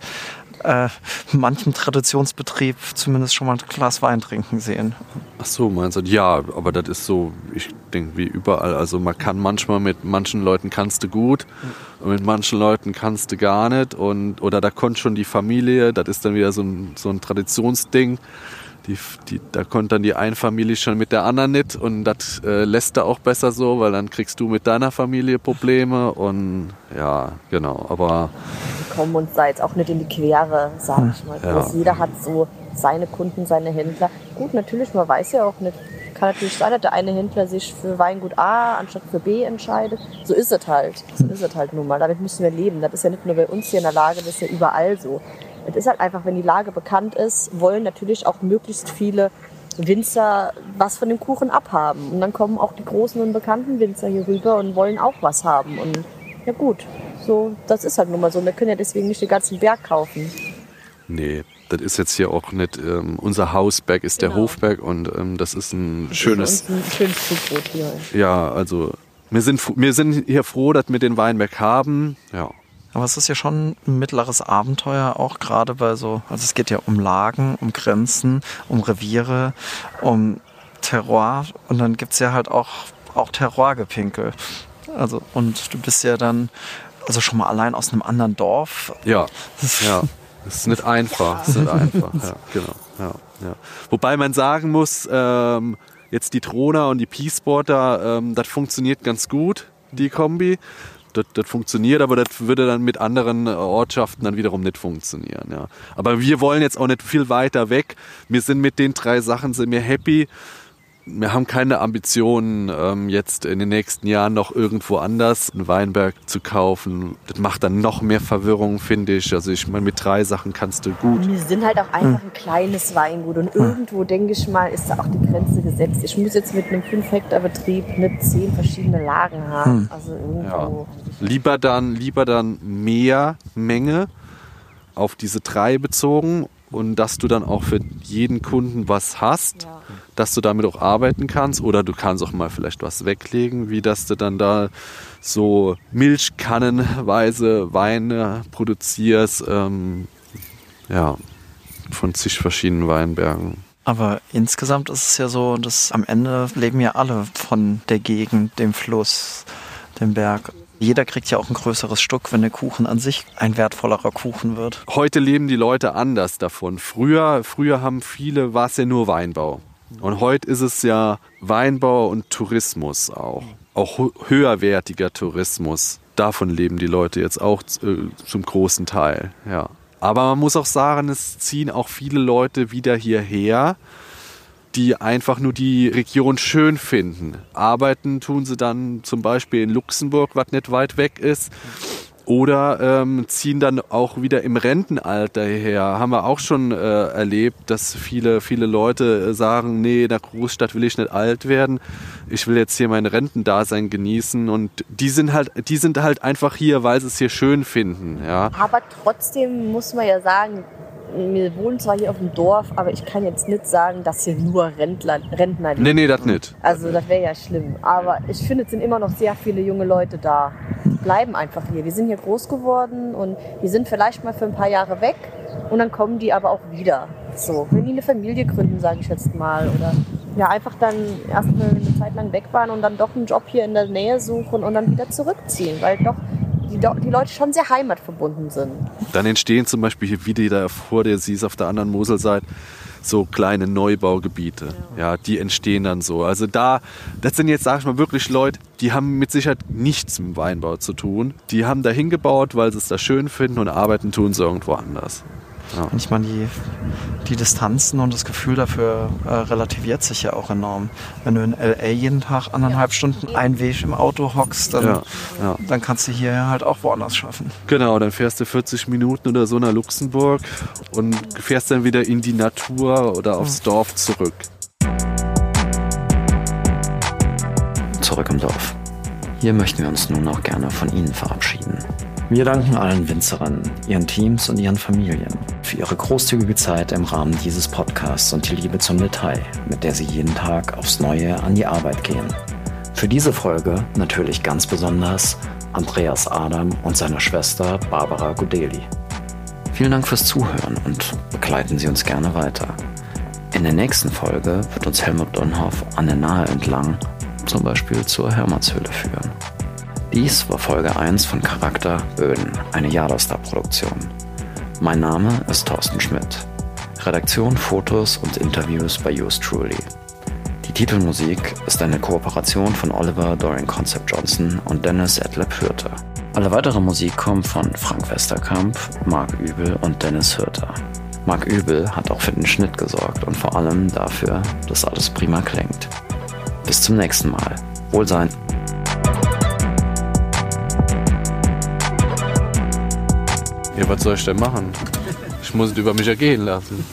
Speaker 1: äh, manchem Traditionsbetrieb zumindest schon mal ein Glas Wein trinken sehen.
Speaker 2: Ach so, meinst du? Ja, aber das ist so, ich denke, wie überall. Also man kann manchmal mit manchen Leuten kannst du gut und mit manchen Leuten kannst du gar nicht. Und, oder da kommt schon die Familie, das ist dann wieder so ein, so ein Traditionsding. Die, die, da kommt dann die eine Familie schon mit der anderen nicht und das äh, lässt da auch besser so, weil dann kriegst du mit deiner Familie Probleme und ja, genau. Aber
Speaker 6: Wir kommen uns da jetzt auch nicht in die Quere, sag ich mal.
Speaker 2: Ja.
Speaker 6: Bloß Jeder hat so seine Kunden, seine Händler. Gut, natürlich, man weiß ja auch nicht, kann natürlich sein, dass der eine Händler sich für Weingut A anstatt für B entscheidet. So ist es halt. So ist es halt nun mal. Damit müssen wir leben. Das ist ja nicht nur bei uns hier in der Lage, das ist ja überall so. Es ist halt einfach, wenn die Lage bekannt ist, wollen natürlich auch möglichst viele Winzer was von dem Kuchen abhaben. Und dann kommen auch die großen und bekannten Winzer hier rüber und wollen auch was haben. Und ja gut, so, das ist halt nun mal so. Wir können ja deswegen nicht den ganzen Berg kaufen.
Speaker 2: Nee, das ist jetzt hier auch nicht, ähm, unser Hausberg ist der
Speaker 6: Genau.
Speaker 2: Hofberg und ähm, das ist ein schönes,
Speaker 6: Das ist ein schönes Zubrot hier.
Speaker 2: ja, also wir sind, wir sind hier froh, dass wir den Weinberg haben. Ja,
Speaker 1: Aber es ist ja schon ein mittleres Abenteuer, auch gerade bei so, also es geht ja um Lagen, um Grenzen, um Reviere, um Terroir und dann gibt's ja halt auch, auch Terroirgepinkel. Also, und du bist ja dann, also schon mal allein aus einem anderen Dorf.
Speaker 2: ja, ja. Das ist nicht einfach. Das ist nicht einfach. Ja, genau. Ja, ja. Wobei man sagen muss, ähm, jetzt die Trona und die Peaceporter, ähm, das funktioniert ganz gut, die Kombi. Das, das funktioniert, aber das würde dann mit anderen äh, Ortschaften dann wiederum nicht funktionieren. Ja. Aber wir wollen jetzt auch nicht viel weiter weg. Wir sind mit den drei Sachen sind wir happy. Wir haben keine Ambitionen, ähm, jetzt in den nächsten Jahren noch irgendwo anders einen Weinberg zu kaufen. Das macht dann noch mehr Verwirrung, finde ich. Also ich meine, mit drei Sachen kannst du gut.
Speaker 6: Wir sind halt auch einfach ein kleines Weingut und irgendwo, denke ich mal, ist da auch die Grenze gesetzt. Ich muss jetzt mit einem 5-Hektar-Betrieb nicht zehn verschiedene Lagen haben. Also irgendwo.
Speaker 2: Lieber dann, lieber dann mehr Menge auf diese drei bezogen und dass du dann auch für jeden Kunden was hast, dass du damit auch arbeiten kannst oder du kannst auch mal vielleicht was weglegen, wie dass du dann da so Milchkannenweise Weine produzierst, ähm, ja, von zig verschiedenen Weinbergen.
Speaker 1: Aber insgesamt ist es ja so, dass am Ende leben ja alle von der Gegend, dem Fluss, dem Berg. Jeder kriegt ja auch ein größeres Stück, wenn der Kuchen an sich ein wertvollerer Kuchen wird.
Speaker 2: heute leben die Leute anders davon. Früher, früher haben viele, war es ja nur Weinbau. Und heute ist es ja Weinbau und Tourismus auch. Auch hö- höherwertiger Tourismus. Davon leben die Leute jetzt auch äh, zum großen Teil, ja. Aber man muss auch sagen, es ziehen auch viele Leute wieder hierher, die einfach nur die Region schön finden. Arbeiten tun sie dann zum Beispiel in Luxemburg, was nicht weit weg ist. Oder ähm, ziehen dann auch wieder im Rentenalter her. Haben wir auch schon äh, erlebt, dass viele, viele Leute äh, sagen, nee, in der Großstadt will ich nicht alt werden. Ich will jetzt hier mein Rentendasein genießen. Und die sind halt, die sind halt einfach hier, weil sie es hier schön finden. Ja.
Speaker 6: Aber trotzdem muss man ja sagen, wir wohnen zwar hier auf dem Dorf, aber ich kann jetzt nicht sagen, dass hier nur Rentler, Rentner leben.
Speaker 2: Nee, nee, das nicht.
Speaker 6: Also das wäre ja schlimm. Aber ich finde, es sind immer noch sehr viele junge Leute da. Bleiben einfach hier. Die sind hier groß geworden und die sind vielleicht mal für ein paar Jahre weg und dann kommen die aber auch wieder. So, wenn die eine Familie gründen, sage ich jetzt mal. Oder ja, einfach dann erstmal eine Zeit lang weg waren und dann doch einen Job hier in der Nähe suchen und dann wieder zurückziehen, weil doch die, die Leute schon sehr heimatverbunden sind.
Speaker 2: Dann entstehen zum Beispiel hier wieder da vor der siehst auf der anderen Moselseite so kleine Neubaugebiete. Ja. die entstehen dann so. Also da, das sind jetzt, sag ich mal, wirklich Leute, die haben mit Sicherheit nichts mit Weinbau zu tun. Die haben da hingebaut, weil sie es da schön finden und arbeiten tun sie irgendwo anders.
Speaker 1: Und ich meine, die, die Distanzen und das Gefühl dafür äh, relativiert sich ja auch enorm. Wenn du in L.A. jeden Tag anderthalb Stunden ein Weg im Auto hockst, dann,
Speaker 2: Ja, ja.
Speaker 1: dann kannst du hier halt auch woanders schaffen.
Speaker 2: Genau, dann fährst du 40 Minuten oder so nach Luxemburg und fährst dann wieder in die Natur oder aufs Dorf zurück.
Speaker 5: Zurück im Dorf. Hier möchten wir uns nun auch gerne von Ihnen verabschieden. Wir danken allen Winzerinnen, ihren Teams und ihren Familien für ihre großzügige Zeit im Rahmen dieses Podcasts und die Liebe zum Detail, mit der sie jeden Tag aufs Neue an die Arbeit gehen. Für diese Folge natürlich ganz besonders Andreas Adam und seine Schwester Barbara Gudeli. Vielen Dank fürs Zuhören und begleiten Sie uns gerne weiter. In der nächsten Folge wird uns Helmut Donhoff an der Nahe entlang, zum Beispiel zur Hermannshöhle führen. Dies war Folge 1 von Charakter Böden, eine Jadostar-Produktion. Mein Name ist Thorsten Schmidt. Redaktion, Fotos und Interviews bei Yours Truly. Die Titelmusik ist eine Kooperation von Oliver Dorian Concept Johnson und Dennis Edleb Hürter. Alle weitere Musik kommt von Frank Westerkamp, Marc Übel und Dennis Hürter. Mark Übel hat auch für den Schnitt gesorgt und vor allem dafür, dass alles prima klingt. Bis zum nächsten Mal. Wohlsein.
Speaker 2: Ja, was soll ich denn machen? Ich muss es über mich ergehen lassen.